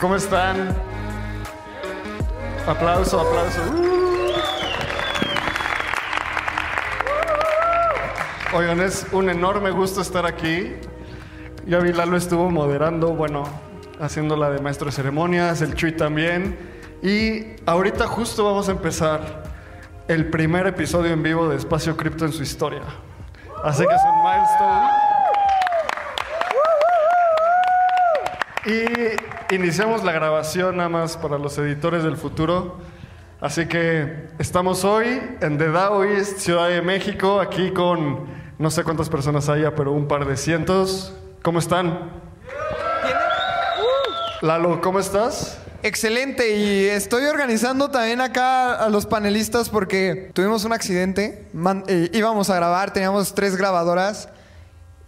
¿Cómo están? Aplauso, aplauso. Oigan, es un enorme gusto estar aquí. Ya vi Lalo estuvo moderando, bueno, haciendo la de maestro de ceremonias, el Chuy también. Y ahorita justo vamos a empezar el primer episodio en vivo de Espacio Cripto en su historia. Así que es un milestone. Y iniciamos la grabación nada más para los editores del futuro. Así que estamos hoy en The Daoist, Ciudad de México, aquí con no sé cuántas personas haya, pero un par de cientos. ¿Cómo están? Lalo, ¿cómo estás? Excelente, y estoy organizando también acá a los panelistas porque tuvimos un accidente, Man- eh, íbamos a grabar, teníamos tres grabadoras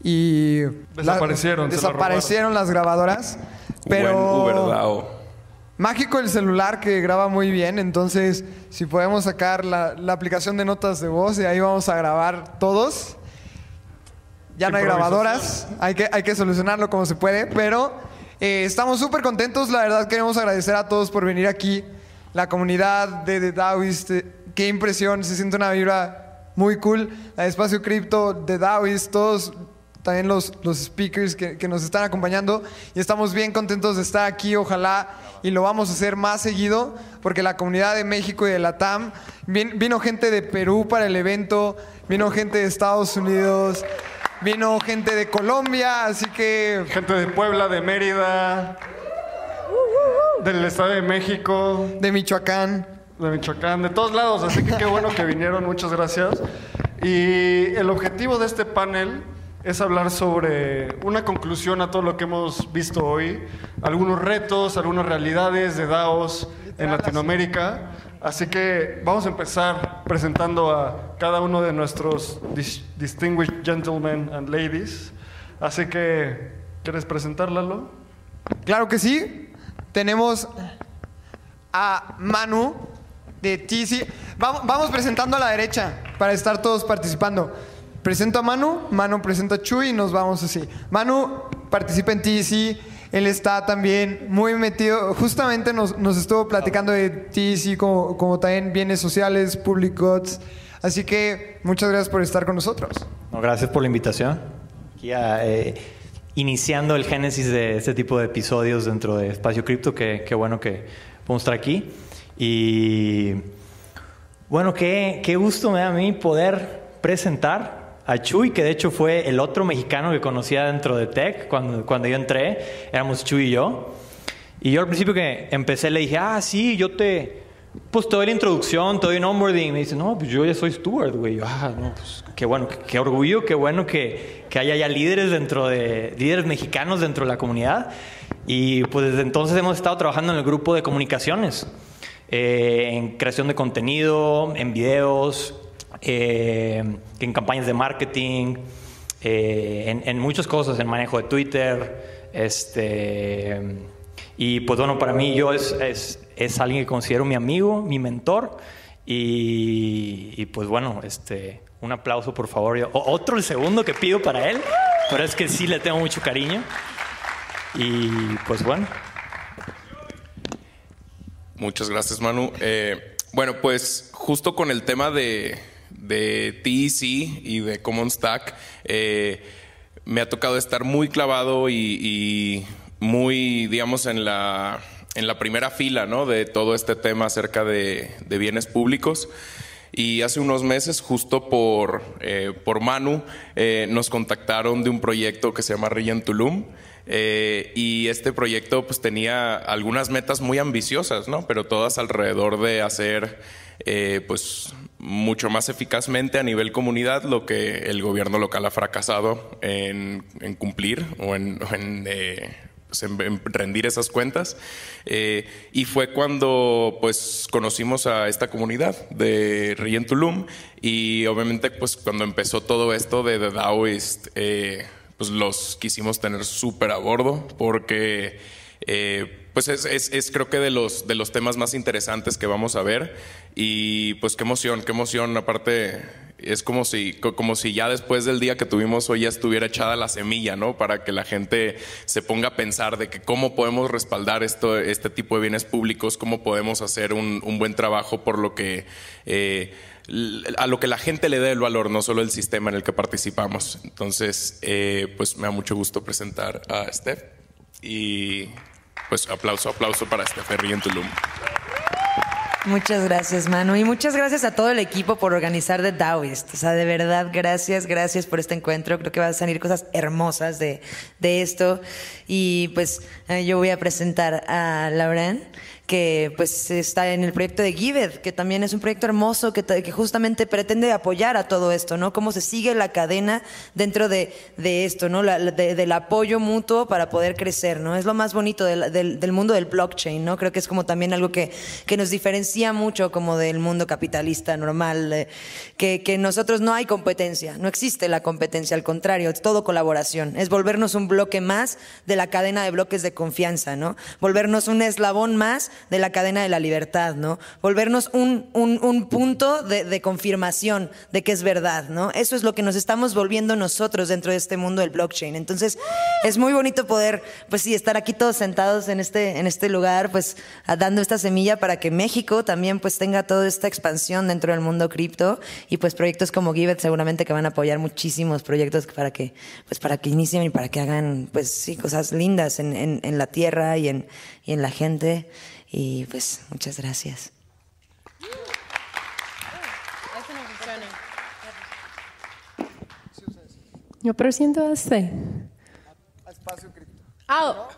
y... Desaparecieron, la desaparecieron las grabadoras, pero... Buen. Mágico el celular que graba muy bien, entonces si podemos sacar la, la aplicación de notas de voz y ahí vamos a grabar todos. Ya no hay grabadoras, hay que, hay que solucionarlo como se puede, pero eh, estamos súper contentos, la verdad queremos agradecer a todos por venir aquí, la comunidad de The Daoist, eh, qué impresión, se siente una vibra muy cool, la de Espacio Cripto, The Daoist, todos también los, los speakers que, que nos están acompañando y estamos bien contentos de estar aquí, ojalá y lo vamos a hacer más seguido porque la comunidad de México y de la TAM, vin- vino gente de Perú para el evento, vino gente de Estados Unidos, vino gente de Colombia, así que Gente de Puebla, de Mérida, del Estado de México, de Michoacán. de Michoacán, de todos lados. Así que qué bueno que vinieron, muchas gracias. Y el objetivo de este panel es hablar sobre una conclusión a todo lo que hemos visto hoy, algunos retos, algunas realidades de DAOs en Latinoamérica. Así que vamos a empezar presentando a cada uno de nuestros dis- distinguished gentlemen and ladies. Así que, ¿quieres presentarlo? Claro que sí. Tenemos a Manu de TC. Vamos presentando a la derecha para estar todos participando. Presento a Manu, Manu presenta a Chuy y nos vamos así. Manu participa en TC. Él está también muy metido, justamente nos, nos estuvo platicando de TC como, como también bienes sociales, public goods. Así que muchas gracias por estar con nosotros. No, gracias por la invitación. Aquí a, eh, iniciando el génesis de este tipo de episodios dentro de Espacio Cripto, que, qué bueno que podemos estar aquí. Y bueno, qué, qué gusto me da a mí poder presentar a Chuy, que de hecho fue el otro mexicano que conocía dentro de Tech cuando, cuando yo entré. Éramos Chuy y yo. Y yo al principio que empecé le dije, ah, sí, yo te... Pues te doy la introducción, te doy un onboarding. Y me dice, no, pues yo ya soy steward, güey. Yo, ah, no, pues qué bueno, qué, qué orgullo, qué bueno que, que haya ya líderes dentro de... líderes mexicanos dentro de la comunidad. Y pues desde entonces hemos estado trabajando en el grupo de comunicaciones. eh, en creación de contenido, en videos, eh, en campañas de marketing, eh, en, en muchas cosas, en manejo de Twitter, este, y pues bueno, para mí yo es, es, es alguien que considero mi amigo, mi mentor, y, pues bueno, este, un aplauso por favor. Otro el segundo que pido para él, pero es que sí le tengo mucho cariño. Y pues bueno, Muchas gracias, Manu. Eh, bueno, pues justo con el tema de, de TEC y de Common Stack, eh, me ha tocado estar muy clavado y, muy, digamos, en la, en la primera fila ¿no? de todo este tema acerca de, de bienes públicos. Y hace unos meses, justo por, eh, por Manu, eh, nos contactaron de un proyecto que se llama Rillen Tulum. Y este proyecto pues tenía algunas metas muy ambiciosas, ¿no? Pero todas alrededor de hacer pues mucho más eficazmente a nivel comunidad lo que el gobierno local ha fracasado en, cumplir o eh, pues, en, rendir esas cuentas. Eh, y fue cuando pues conocimos a esta comunidad de Rien Tulum y obviamente pues cuando empezó todo esto de Daoist, eh, pues los quisimos tener súper a bordo porque pues es, es, creo que de los, de los temas más interesantes que vamos a ver y pues qué emoción, qué emoción, aparte es como si, como si ya después del día que tuvimos hoy ya estuviera echada la semilla, ¿no? Para que la gente se ponga a pensar de que cómo podemos respaldar esto, este tipo de bienes públicos, cómo podemos hacer un, un buen trabajo por lo que... Eh, a lo que la gente le dé el valor, no solo el sistema en el que participamos. Entonces, eh, pues me da mucho gusto presentar a Steph y pues aplauso, aplauso para Ferry en Tulum. Muchas gracias, Manu. Y muchas gracias a todo el equipo por organizar The Daoist. O sea, de verdad, gracias, gracias por este encuentro. Creo que van a salir cosas hermosas de, de esto. Y pues eh, yo voy a presentar a Lauren que pues está en el proyecto de Gived, que también es un proyecto hermoso que, justamente pretende apoyar a todo esto, ¿no? Cómo se sigue la cadena dentro de, de esto, ¿no? La, del apoyo mutuo para poder crecer, ¿no? Es lo más bonito del, del, mundo del blockchain, ¿no? Creo que es como también algo que, que nos diferencia mucho como del mundo capitalista normal, eh, que, que nosotros no hay competencia, no existe la competencia, al contrario, es todo colaboración, es volvernos un bloque más de la cadena de bloques de confianza, ¿no? Volvernos un eslabón más de la cadena de la libertad, ¿no? Volvernos un, un, punto de, de, confirmación de que es verdad, ¿no? Eso es lo que nos estamos volviendo nosotros dentro de este mundo del blockchain. Entonces, es muy bonito poder, pues sí, estar aquí todos sentados en este, en este lugar, pues dando esta semilla para que México también pues tenga toda esta expansión dentro del mundo cripto y pues proyectos como Givet seguramente que van a apoyar muchísimos proyectos para que, pues para que inicien y para que hagan, pues sí, cosas lindas en, en, en la tierra y en, y en la gente. Y pues muchas gracias. Yo presento a usted. Ah,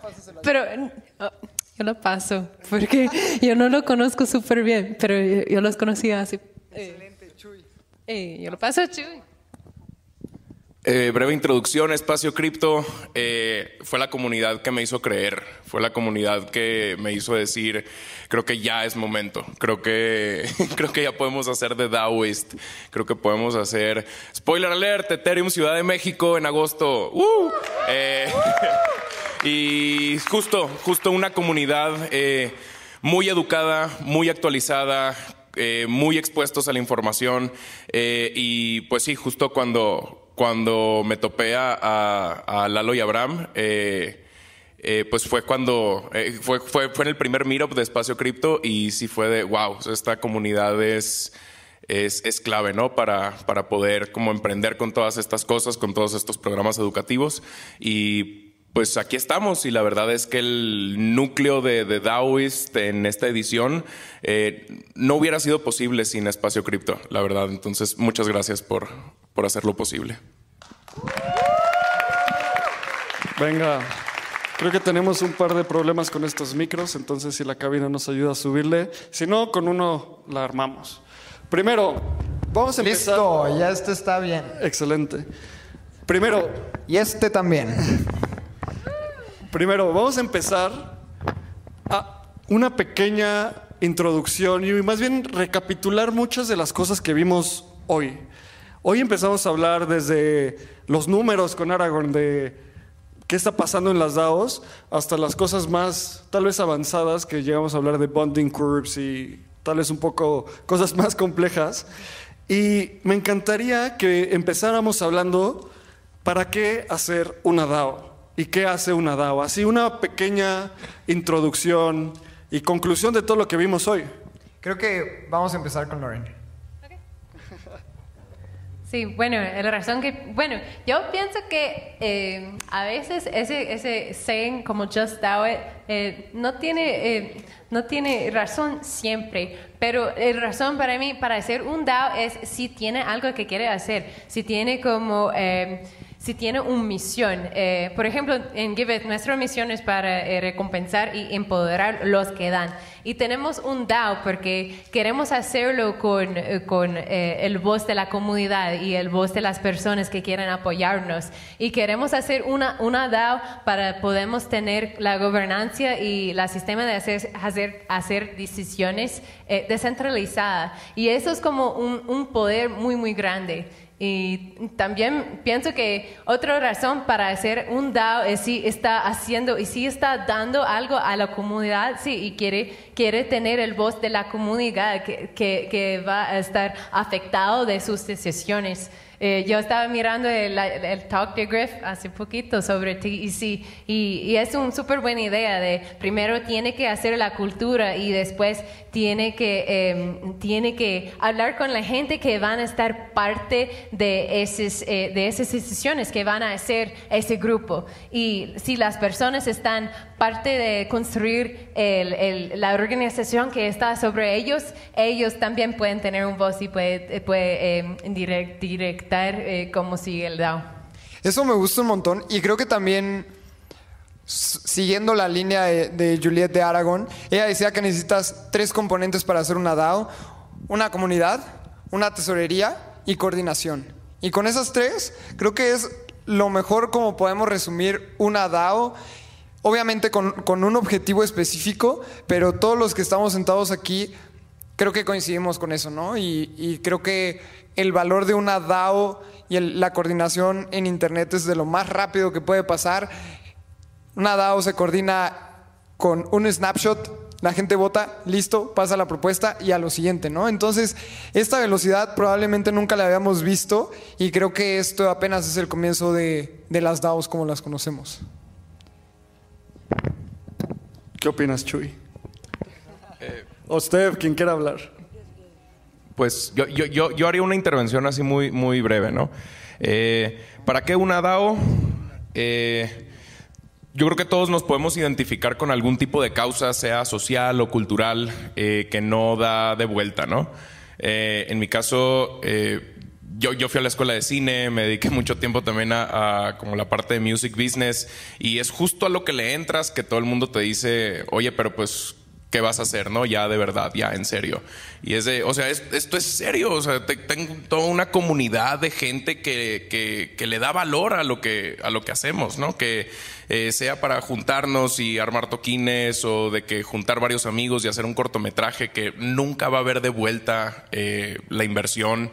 pero oh, yo lo paso, porque yo no lo conozco súper bien, pero yo, los conocía así. Excelente, Chuy. Eh, yo lo paso a Chuy. Eh, breve introducción, Espacio Cripto eh, fue la comunidad que me hizo creer, fue la comunidad que me hizo decir, creo que ya es momento, creo que, creo que ya podemos hacer de Daoist, creo que podemos hacer, spoiler alert, Ethereum Ciudad de México en agosto, uh, eh, y justo, justo una comunidad muy educada, muy actualizada, muy expuestos a la información y pues sí, justo cuando cuando me topé a, Lalo y Abraham, eh, eh, pues fue cuando, eh, fue, fue, fue en el primer meetup de Espacio Cripto y sí fue de, wow, esta comunidad es, es, clave, ¿no? Para, para poder como emprender con todas estas cosas, con todos estos programas educativos y pues aquí estamos y la verdad es que el núcleo de, de Daoist en esta edición no hubiera sido posible sin Espacio Cripto, la verdad. Entonces, muchas gracias por, por hacerlo posible. Venga, creo que tenemos un par de problemas con estos micros, entonces si la cabina nos ayuda a subirle, si no, con uno la armamos. Primero, vamos a empezar. Listo, ya este está bien. Excelente. Primero. Y este también. Primero, vamos a empezar a una pequeña introducción y más bien recapitular muchas de las cosas que vimos hoy. Hoy empezamos a hablar desde los números con Aragorn de qué está pasando en las DAOs hasta las cosas más tal vez avanzadas que llegamos a hablar de bonding curves y tal vez un poco cosas más complejas. Y me encantaría que empezáramos hablando para qué hacer una DAO y qué hace una DAO. Así una pequeña introducción y conclusión de todo lo que vimos hoy. Creo que vamos a empezar con Loren. Sí, bueno, la razón que, bueno, yo pienso que eh, a veces ese, ese saying como just do it eh, no, tiene, eh, no tiene razón siempre, pero la razón para mí, para hacer un DAO es si tiene algo que quiere hacer, si tiene como si tiene una misión. Eh, por ejemplo, en Give It, nuestra misión es para eh, recompensar y empoderar los que dan. Y tenemos un DAO porque queremos hacerlo con, eh, con el voz de la comunidad y el voz de las personas que quieren apoyarnos. Y queremos hacer una, una DAO para podemos tener la gobernanza y el sistema de hacer, hacer, hacer decisiones descentralizada. Y eso es como un, un poder muy, muy grande. Y también pienso que otra razón para hacer un DAO es si está haciendo y si está dando algo a la comunidad, sí, y quiere, quiere tener el voz de la comunidad que, que, que va a estar afectado de sus decisiones. Eh, yo estaba mirando el, talk de Griff hace poquito sobre TEC y, y es una súper buena idea de primero tiene que hacer la cultura y después tiene que, em, tiene que hablar con la gente que van a estar parte de, eh, de esas decisiones que van a hacer ese grupo. Y si las personas están parte de construir la organización que está sobre ellos, ellos también pueden tener un voz y puede, puede em, directar eh, cómo sigue el DAO. Eso me gusta un montón y creo que también siguiendo la línea de, Juliette de Aragón, ella decía que necesitas tres componentes para hacer una DAO, una comunidad, una tesorería y coordinación. Y con esas tres, creo que es lo mejor como podemos resumir una DAO, obviamente con, un objetivo específico, pero todos los que estamos sentados aquí, creo que coincidimos con eso, ¿no? Y, creo que el valor de una DAO y la coordinación en Internet es de lo más rápido que puede pasar una DAO se coordina con un snapshot, la gente vota, listo, pasa la propuesta y a lo siguiente, ¿no? Entonces, esta velocidad probablemente nunca la habíamos visto y creo que esto apenas es el comienzo de, las DAOs como las conocemos. ¿Qué opinas, Chuy? Eh, usted, quien quiera hablar. Pues yo, yo, yo, haría una intervención así muy, muy breve, ¿no? Eh, ¿Para qué una DAO? Eh, yo creo que todos nos podemos identificar con algún tipo de causa, sea social o cultural, eh, que no da de vuelta, ¿no? Eh, en mi caso, eh, yo, yo, fui a la escuela de cine, me dediqué mucho tiempo también a, como la parte de music business y es justo a lo que le entras que todo el mundo te dice, oye, pero pues ¿qué vas a hacer? ¿No? Ya de verdad, ya en serio. Y es de, o sea, esto es serio. O sea, tengo toda una comunidad de gente que, que, le da valor a lo que, a lo que hacemos, ¿no? Que eh, sea para juntarnos y armar toquines o de que juntar varios amigos y hacer un cortometraje que nunca va a haber de vuelta eh, la inversión.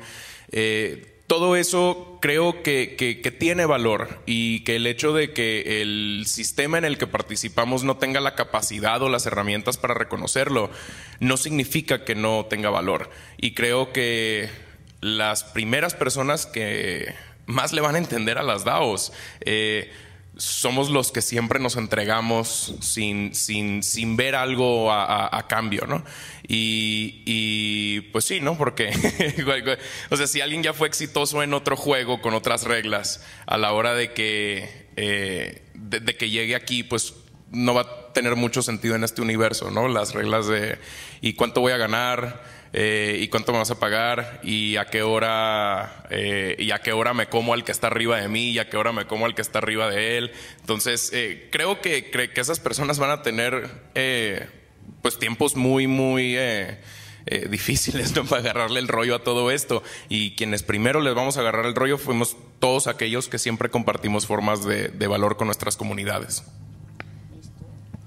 Eh, todo eso creo que, tiene valor y que el hecho de que el sistema en el que participamos no tenga la capacidad o las herramientas para reconocerlo no significa que no tenga valor. Y creo que las primeras personas que más le van a entender a las DAOs, eh, somos los que siempre nos entregamos sin, sin, sin ver algo a, cambio, ¿no? Y, pues sí, ¿no? Porque, o sea, si alguien ya fue exitoso en otro juego con otras reglas, a la hora de que, eh, de que llegue aquí, pues no va a tener mucho sentido en este universo, ¿no? Las reglas de ¿y cuánto voy a ganar? Eh, y cuánto me vas a pagar y a qué hora eh, y a qué hora me como al que está arriba de mí y a qué hora me como al que está arriba de él. Entonces, eh, creo que, que esas personas van a tener pues tiempos muy, muy difíciles para agarrarle el rollo a todo esto. Y quienes primero les vamos a agarrar el rollo fuimos todos aquellos que siempre compartimos formas de valor con nuestras comunidades.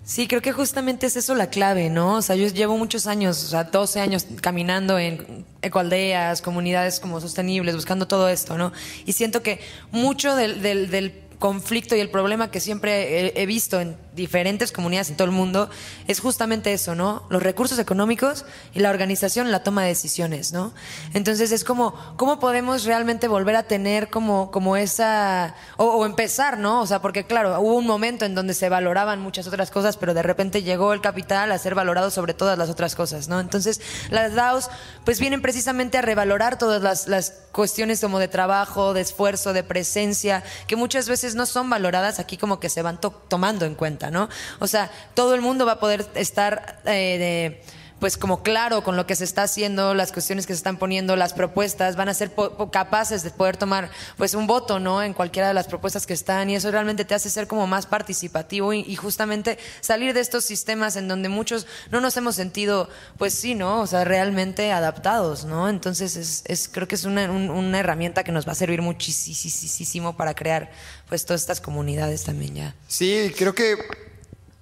Sí, creo que justamente es eso la clave, ¿no? O sea, yo llevo muchos años, o sea, 12 años caminando en ecoaldeas, comunidades como sostenibles, buscando todo esto, ¿no? Y siento que mucho del, del, del conflicto y el problema que siempre he, visto en diferentes comunidades en todo el mundo es justamente eso, ¿no? Los recursos económicos y la organización, la toma de decisiones, ¿no? Entonces es como, ¿cómo podemos realmente volver a tener como, como esa, o, empezar, ¿no? O sea, porque claro, hubo un momento en donde se valoraban muchas otras cosas, pero de repente llegó el capital a ser valorado sobre todas las otras cosas, ¿no? Entonces las DAOs pues vienen precisamente a revalorar todas las, las cuestiones como de trabajo, de esfuerzo, de presencia, que muchas veces no son valoradas aquí como que se van tomando en cuenta, ¿no? O sea, todo el mundo va a poder estar eh, pues como claro con lo que se está haciendo, las cuestiones que se están poniendo, las propuestas, van a ser capaces de poder tomar pues un voto, ¿no? En cualquiera de las propuestas que están y eso realmente te hace ser como más participativo y, justamente salir de estos sistemas en donde muchos no nos hemos sentido, pues sí, ¿no? O sea, realmente adaptados, ¿no? Entonces es, es creo que es una, una herramienta que nos va a servir muchísimo para crear pues todas estas comunidades también ya. Sí, creo que,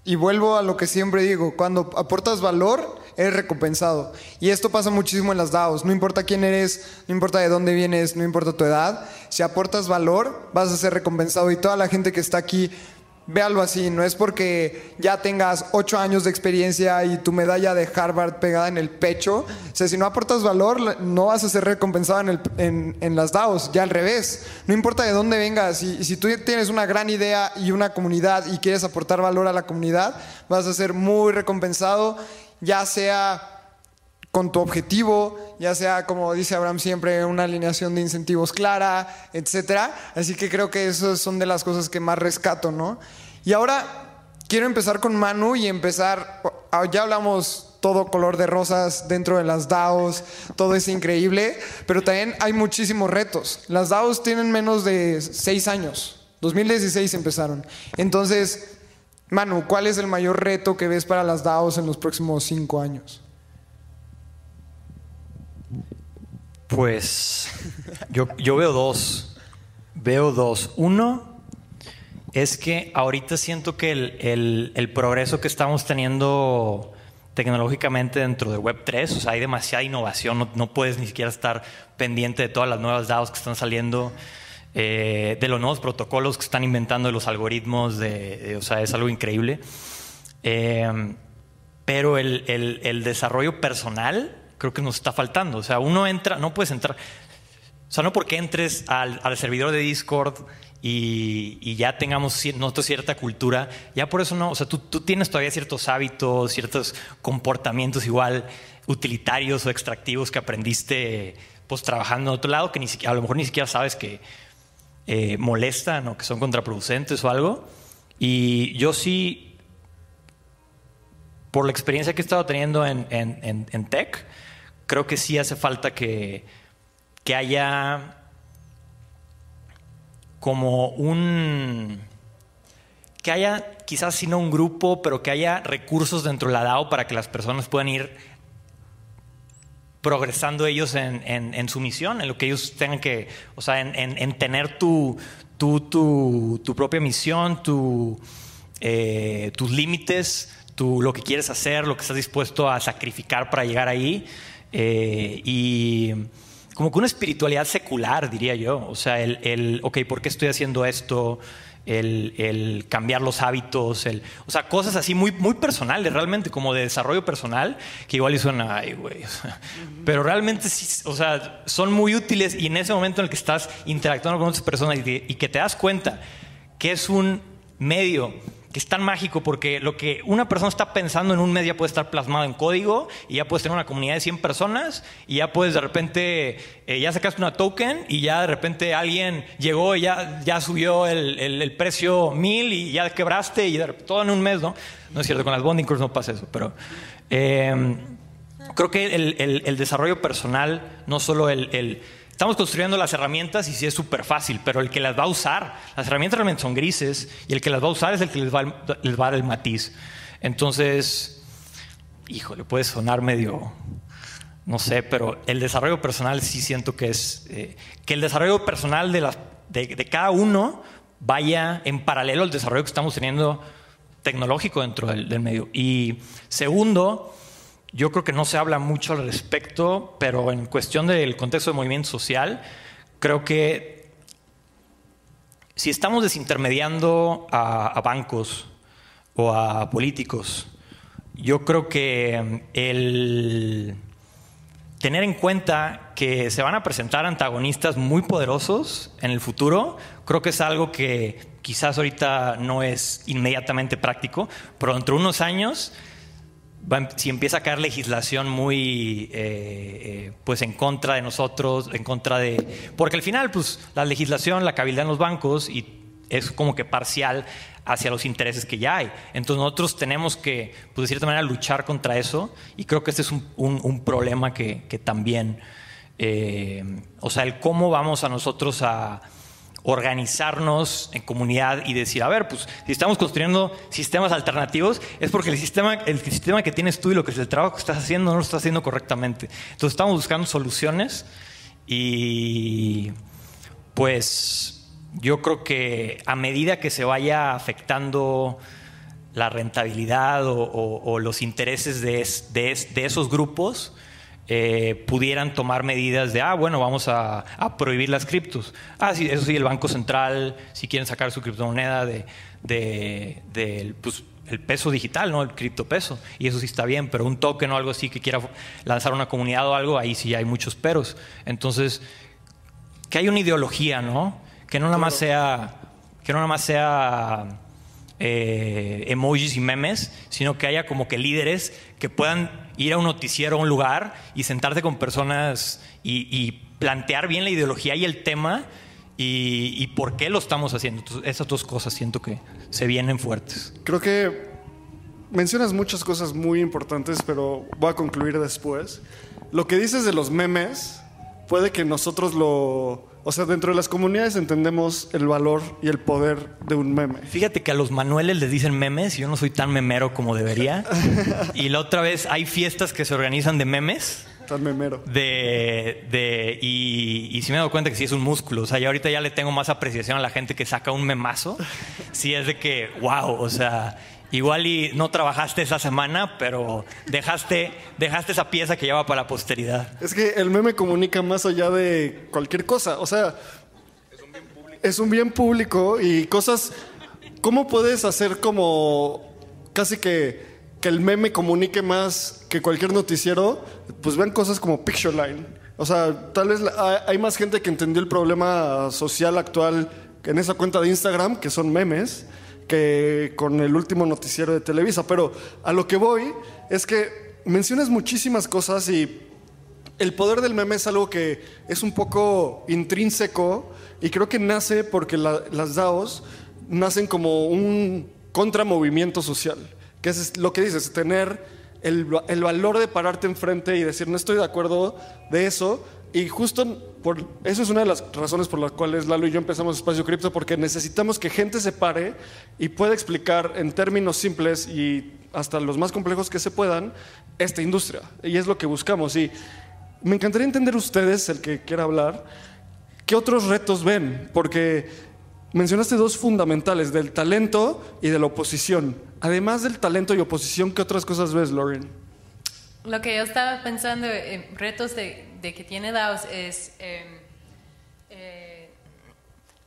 y vuelvo a lo que siempre digo, cuando aportas valor, eres recompensado. Y esto pasa muchísimo en las DAOs. No importa quién eres, no importa de dónde vienes, no importa tu edad. Si aportas valor, vas a ser recompensado. Y toda la gente que está aquí Véalo así, no es porque ya tengas ocho años de experiencia y tu medalla de Harvard pegada en el pecho. O sea, si no aportas valor, no vas a ser recompensado en, en, las DAOs, ya al revés. No importa de dónde vengas, y, si tú tienes una gran idea y una comunidad y quieres aportar valor a la comunidad, vas a ser muy recompensado, ya sea con tu objetivo, ya sea como dice Abraham siempre, una alineación de incentivos clara, etcétera. Así que creo que esas son de las cosas que más rescato, ¿no? Y ahora quiero empezar con Manu y empezar, ah, ya hablamos todo color de rosas dentro de las DAOs, todo es increíble, pero también hay muchísimos retos. Las DAOs tienen menos de seis años, 2016 empezaron. Entonces, Manu, ¿cuál es el mayor reto que ves para las DAOs en los próximos cinco años? Pues yo, veo dos. Veo dos. Uno es que ahorita siento que el, el, progreso que estamos teniendo tecnológicamente dentro de Web3, o sea, hay demasiada innovación, no, puedes ni siquiera estar pendiente de todas las nuevas DAOs que están saliendo, eh, de los nuevos protocolos que están inventando, de los algoritmos, de, o sea, es algo increíble. Eh, pero el, el desarrollo personal creo que nos está faltando. O sea, uno entra, no puedes entrar. O sea, no porque entres al, servidor de Discord y, ya tengamos nosotros cierta cultura, ya por eso no. O sea, tú, tienes todavía ciertos hábitos, ciertos comportamientos igual utilitarios o extractivos que aprendiste pues trabajando en otro lado que ni siquiera, a lo mejor ni siquiera sabes que eh, molestan o que son contraproducentes o algo. Y yo sí, por la experiencia que he estado teniendo en, en, en tech, creo que sí hace falta que, que haya como un que haya quizás si no un grupo, pero que haya recursos dentro de la DAO para que las personas puedan ir progresando ellos en, su misión, en lo que ellos tengan que, o sea, en, tener tu, tu, tu, propia misión, tu, eh, tus límites, tu, lo que quieres hacer, lo que estás dispuesto a sacrificar para llegar ahí. Eh, y como que una espiritualidad secular, diría yo. O sea, el, el ok, ¿por qué estoy haciendo esto? El, el, cambiar los hábitos, el, o sea, cosas así muy, muy personales, realmente, como de desarrollo personal, que igual y suena, ay, güey. pero realmente sí, o sea, son muy útiles y en ese momento en el que estás interactuando con otras personas y, y que te das cuenta que es un medio que es tan mágico porque lo que una persona está pensando en un mes ya puede estar plasmado en código y ya puedes tener una comunidad de 100 personas y ya puedes de repente, eh, ya sacaste una token y ya de repente alguien llegó y ya, ya subió el, el, precio mil y ya quebraste y todo en un mes, ¿no? No es cierto, con las bonding curves no pasa eso, pero... Eh, creo que el, el, desarrollo personal, no solo el Estamos construyendo las herramientas y sí es súper fácil, pero el que las va a usar, las herramientas realmente son grises y el que las va a usar es el que les va, les va a dar el matiz. Entonces, híjole, puede sonar medio, no sé, pero el desarrollo personal sí siento que es, eh, que el desarrollo personal de, las, de, de cada uno vaya en paralelo al desarrollo que estamos teniendo tecnológico dentro del, del medio. Y segundo, yo creo que no se habla mucho al respecto, pero en cuestión del contexto del movimiento social, creo que si estamos desintermediando a, bancos o a políticos, yo creo que el tener en cuenta que se van a presentar antagonistas muy poderosos en el futuro, creo que es algo que quizás ahorita no es inmediatamente práctico, pero dentro de unos años Em, si empieza a caer legislación muy eh, eh, pues en contra de nosotros, en contra de... Porque al final, pues la legislación, la cabilda en los bancos y es como que parcial hacia los intereses que ya hay. Entonces nosotros tenemos que, pues de cierta manera, luchar contra eso y creo que este es un, un- un problema que, que también, eh, o sea, el cómo vamos a nosotros a organizarnos en comunidad y decir, a ver, pues si estamos construyendo sistemas alternativos es porque el sistema, el sistema que tienes tú y lo que es el trabajo que estás haciendo no lo estás haciendo correctamente. Entonces estamos buscando soluciones y pues yo creo que a medida que se vaya afectando la rentabilidad o, los intereses de, es- de es- de esos grupos, eh, pudieran tomar medidas de, ah, bueno, vamos a, a prohibir las criptos. Ah, sí, eso sí, el Banco Central, si quieren sacar su criptomoneda de, pues, el peso digital, ¿no? El criptopeso. Y eso sí está bien, pero un token o algo así que quiera lanzar una comunidad o algo, ahí sí hay muchos peros. Entonces, que hay una ideología, ¿no? Que no nada más sea, que no nada más sea eh, emojis y memes, sino que haya como que líderes que puedan ir a un noticiero, a un lugar y sentarse con personas y, plantear bien la ideología y el tema y, por qué lo estamos haciendo. Esas dos cosas siento que se vienen fuertes. Creo que mencionas muchas cosas muy importantes, pero voy a concluir después. Lo que dices de los memes, puede que nosotros lo... O sea, dentro de las comunidades entendemos el valor y el poder de un meme. Fíjate que a los manueles les dicen memes yo no soy tan memero como debería. y la otra vez hay fiestas que se organizan de memes. Tan memero. De, de, y, y sí me he dado cuenta que sí es un músculo. O sea, yo ahorita ya le tengo más apreciación a la gente que saca un memazo. Sí es de que, wow, o sea, igual y no trabajaste esa semana, pero dejaste, dejaste esa pieza que lleva para la posteridad. Es que el meme comunica más allá de cualquier cosa. O sea, es un bien público y cosas. ¿Cómo puedes hacer como casi que, que el meme comunique más que cualquier noticiero? Pues vean cosas como Pictureline. O sea, tal vez hay más gente que entendió el problema social actual en esa cuenta de Instagram, que son memes, que con el último noticiero de Televisa. Pero a lo que voy es que mencionas muchísimas cosas y el poder del meme es algo que es un poco intrínseco y creo que nace porque la- las DAOs nacen como un contramovimiento social, que es lo que dices, tener el, el valor de pararte enfrente y decir no estoy de acuerdo de eso y justo por eso es una de las razones por las cuales Lalo y yo empezamos Espacio Cripto porque necesitamos que gente se pare y pueda explicar en términos simples y hasta los más complejos que se puedan esta industria y es lo que buscamos y me encantaría entender ustedes, el que quiera hablar, qué otros retos ven, porque mencionaste dos fundamentales, del talento y de la oposición. Además del talento y oposición, ¿qué otras cosas ves, Lauren? Lo que yo estaba pensando en retos de, de que tiene DAOs es eh, eh,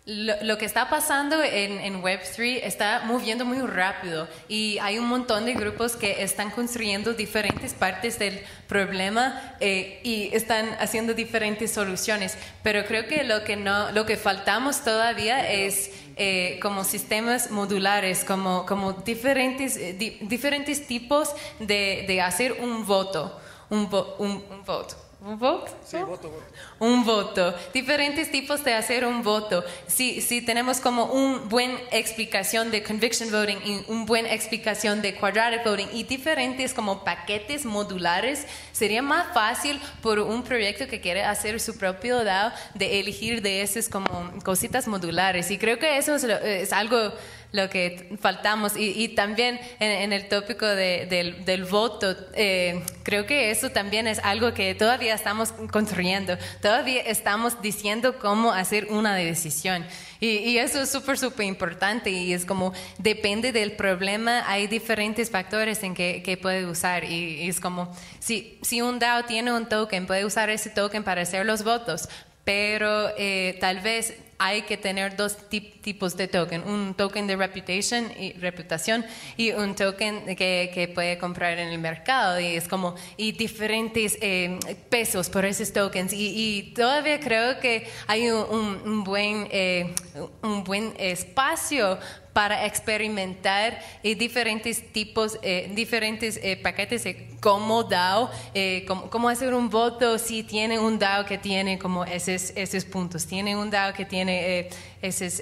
lo, que está pasando en, en Web3 está moviendo muy rápido y hay un montón de grupos que están construyendo diferentes partes del problema eh, y están haciendo diferentes soluciones. Pero creo que lo que, no, lo que faltamos todavía es eh, como sistemas modulares, como, como diferentes, di- diferentes tipos de, de hacer un voto. Un, vo- un, un voto. ¿Un voto? Sí, voto, voto. Un voto. Diferentes tipos de hacer un voto. Si, si tenemos como una buena explicación de conviction voting y una buena explicación de quadratic voting y diferentes como paquetes modulares, sería más fácil por un proyecto que quiere hacer su propio DAO de elegir de esas como cositas modulares. Y creo que eso es, lo- es algo lo que faltamos. Y, y también en, en el tópico de- del, del voto, eh, creo que eso también es algo que todavía estamos construyendo. Todavía estamos diciendo cómo hacer una decisión. Y, y eso es súper, súper importante. Y es como, depende del problema, hay diferentes factores en que, que puede usar. Y, y es como, si, si un DAO tiene un token, puede usar ese token para hacer los votos. Pero eh, tal vez hay que tener dos tip- tipos de token, un token de reputation y reputación y un token que, que puede comprar en el mercado. Y es como y diferentes eh, pesos por esos tokens. Y, y todavía creo que hay un buen eh, un buen espacio para experimentar eh, diferentes tipos, eh, diferentes eh, paquetes de cómo DAO, eh, cómo, cómo hacer un voto si tiene un DAO que tiene como esos, esos puntos, tiene un DAO que tiene eh, esas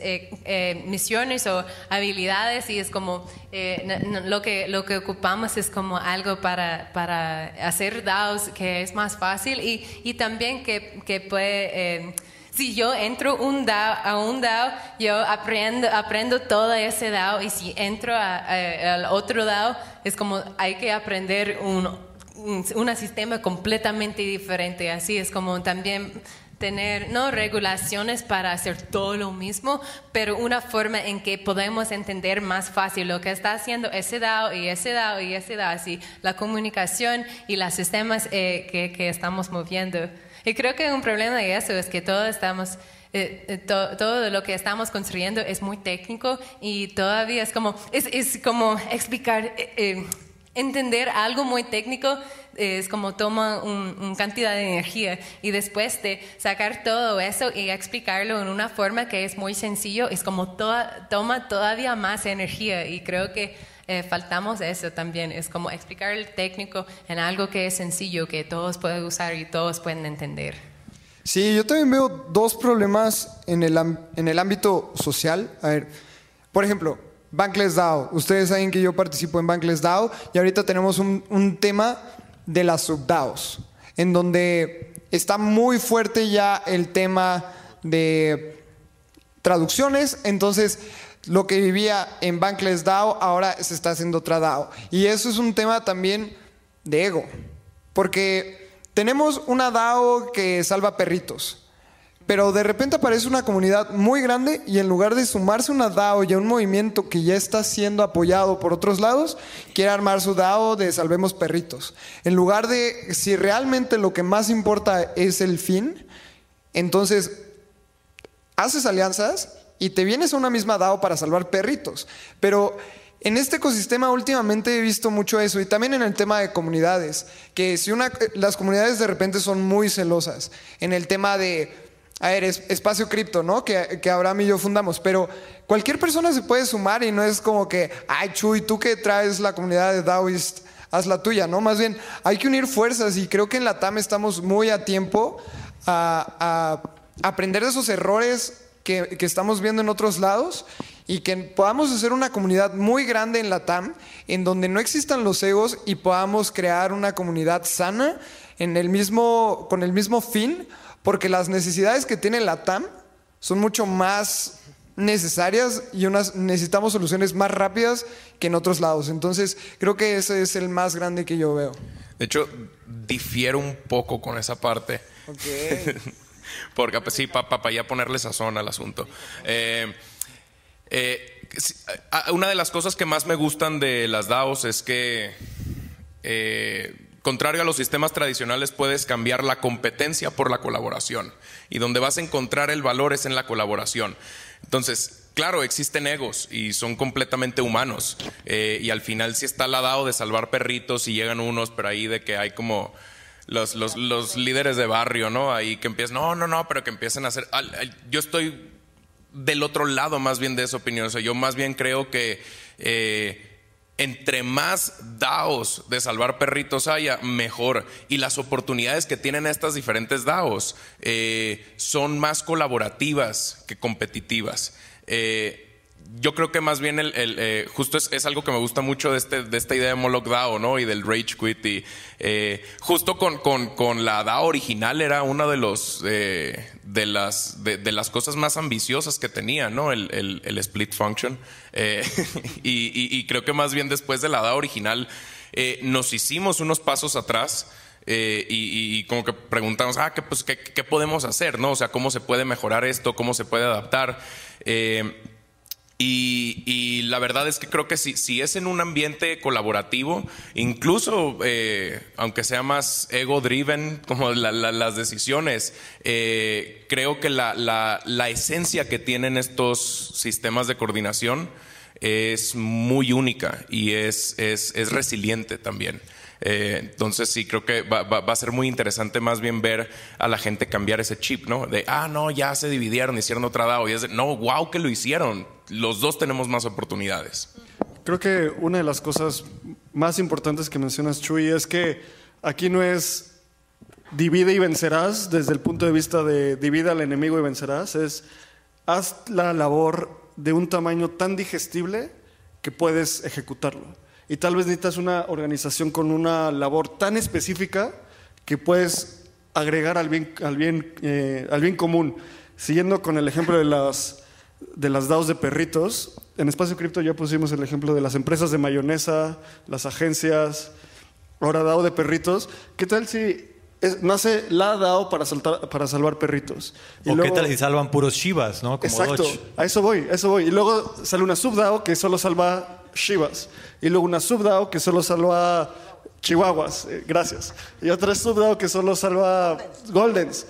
misiones o habilidades y es como eh, n- n- lo, que, lo que ocupamos es como algo para, para hacer DAOs que es más fácil y, y también que, que puede... si yo entro un DAO, a un DAO, yo aprendo, aprendo todo ese DAO y si entro a- al otro DAO, es como hay que aprender un, un, un sistema completamente diferente. Así es como también tener, no regulaciones para hacer todo lo mismo, pero una forma en que podemos entender más fácil lo que está haciendo ese DAO y ese DAO y ese DAO, así la comunicación y los sistemas eh, que, que estamos moviendo. Y creo que un problema de eso es que todos estamos, eh, eh, to- todo lo que estamos construyendo es muy técnico y todavía es como, es, es como explicar, eh, eh, entender algo muy técnico es como toma un, un cantidad de energía y después de sacar todo eso y explicarlo en una forma que es muy sencillo es como toda- toma todavía más energía y creo que eh, faltamos eso también es como explicar el técnico en algo que es sencillo que todos pueden usar y todos pueden entender Sí, yo también veo dos problemas en el, en el ámbito social. A ver, por ejemplo, Bankless DAO. Ustedes saben que yo participo en Bankless DAO y ahorita tenemos un, un tema de las subDAOs, en donde está muy fuerte ya el tema de traducciones, entonces lo que vivía en Bankless DAO ahora se está haciendo otra DAO. Y eso es un tema también de ego, porque tenemos una DAO que salva perritos, pero de repente aparece una comunidad muy grande y en lugar de sumarse una DAO y a un movimiento que ya está siendo apoyado por otros lados, quiere armar su DAO de salvemos perritos. En lugar de, si realmente lo que más importa es el fin, entonces haces alianzas y te vienes a una misma DAO para salvar perritos. Pero en este ecosistema últimamente he visto mucho eso y también en el tema de comunidades, que si una, las comunidades de repente son muy celosas en el tema de, a ver, es- espacio cripto, ¿no? Que, que Abraham y yo fundamos, pero cualquier persona se puede sumar y no es como que, ay, Chuy, tú que traes la comunidad de Daoist, haz la tuya, ¿no? Más bien, hay que unir fuerzas y creo que en la TAM estamos muy a tiempo a, a aprender de esos errores que, que estamos viendo en otros lados y que podamos hacer una comunidad muy grande en la TAM en donde no existan los egos y podamos crear una comunidad sana en el mismo, con el mismo fin, porque las necesidades que tiene la TAM son mucho más necesarias y unas necesitamos soluciones más rápidas que en otros lados. Entonces, creo que ese es el más grande que yo veo. De hecho, difiero un poco con esa parte. Porque pues, sí, para ya ponerle sazón al asunto. Eh, eh, una de las cosas que más me gustan de las DAOs es que, eh, contrario a los sistemas tradicionales, puedes cambiar la competencia por la colaboración. Y donde vas a encontrar el valor es en la colaboración. Entonces, claro, existen egos y son completamente humanos. Eh, y al final sí está la DAO de salvar perritos y llegan unos, pero ahí de que hay como los, los, los líderes de barrio, ¿no? Ahí que empiezan, no, no, no, pero que empiecen a hacer... yo estoy del otro lado más bien de esa opinión. O sea, yo más bien creo que eh, entre más DAOs de salvar perritos haya, mejor. Y las oportunidades que tienen estas diferentes DAOs eh, son más colaborativas que competitivas. Eh, yo creo que más bien el, el, eh, justo es, es algo que me gusta mucho de, este, de esta idea de Moloch DAO, ¿no? Y del Rage Quit. Y eh, justo con, con, con la DAO original era una de los eh, de las de, de las cosas más ambiciosas que tenía, ¿no? El, el, split function. Eh, y, y- creo que más bien después de la DAO original nos hicimos unos pasos atrás. y, como que preguntamos, ah, ¿qué, pues, ¿qué, qué podemos hacer? ¿no? O sea, ¿cómo se puede mejorar esto? ¿Cómo se puede adaptar? Y, la verdad es que creo que si, si es en un ambiente colaborativo, incluso eh, aunque sea más ego-driven como la- la- las decisiones, eh, creo que la, la- la esencia que tienen estos sistemas de coordinación es muy única y es, es, es resiliente también. Eh, entonces sí, creo que va, a ser muy interesante más bien ver a la gente cambiar ese chip, ¿no? De, ah, no, ya se dividieron, hicieron otra DAO. Y es de, no, wow, que lo hicieron. Los dos tenemos más oportunidades. Creo que una de las cosas más importantes que mencionas, Chuy, es que aquí no es divide y vencerás desde el punto de vista de divide al enemigo y vencerás, es haz la labor de un tamaño tan digestible que puedes ejecutarlo. Y tal vez necesitas una organización con una labor tan específica que puedes agregar al bien, al bien, eh, al bien común. Siguiendo con el ejemplo de las, de las DAOs de perritos, en Espacio Cripto ya pusimos el ejemplo de las empresas de mayonesa, las agencias, ahora DAO de perritos. ¿Qué tal si es- nace la DAO para, saltar- para salvar perritos? Y o qué tal si salvan puros Shivas, ¿no? Como Exacto, a eso voy, a eso voy. Y luego sale una subDAO que solo salva Shivas. Y luego una subDAO que solo salva Chihuahuas. Eh, gracias. Y otra subDAO que solo salva Goldens.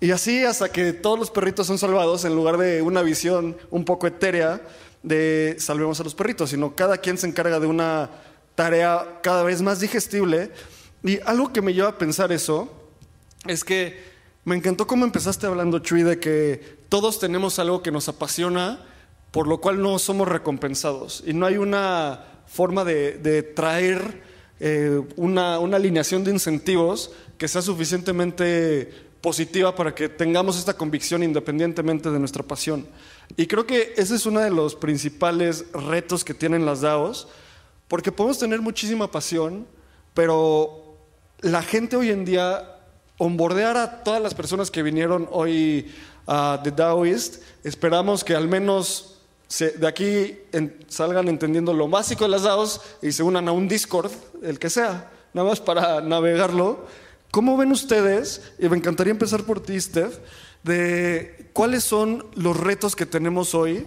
Y así hasta que todos los perritos son salvados en lugar de una visión un poco etérea de salvemos a los perritos, sino cada quien se encarga de una tarea cada vez más digestible. Y algo que me lleva a pensar eso es que me encantó cómo empezaste hablando, Chuy, de que todos tenemos algo que nos apasiona, por lo cual no somos recompensados. Y no hay una forma de, traer eh, una, una alineación de incentivos que sea suficientemente positiva para que tengamos esta convicción independientemente de nuestra pasión. Y creo que ese es uno de los principales retos que tienen las DAOs, porque podemos tener muchísima pasión, pero la gente hoy en día onboardear a todas las personas que vinieron hoy a The Daoist, esperamos que al menos de aquí salgan entendiendo lo básico de las DAOs y se unan a un Discord, el que sea, nada más para navegarlo. ¿Cómo ven ustedes, y me encantaría empezar por ti, Steph, de cuáles son los retos que tenemos hoy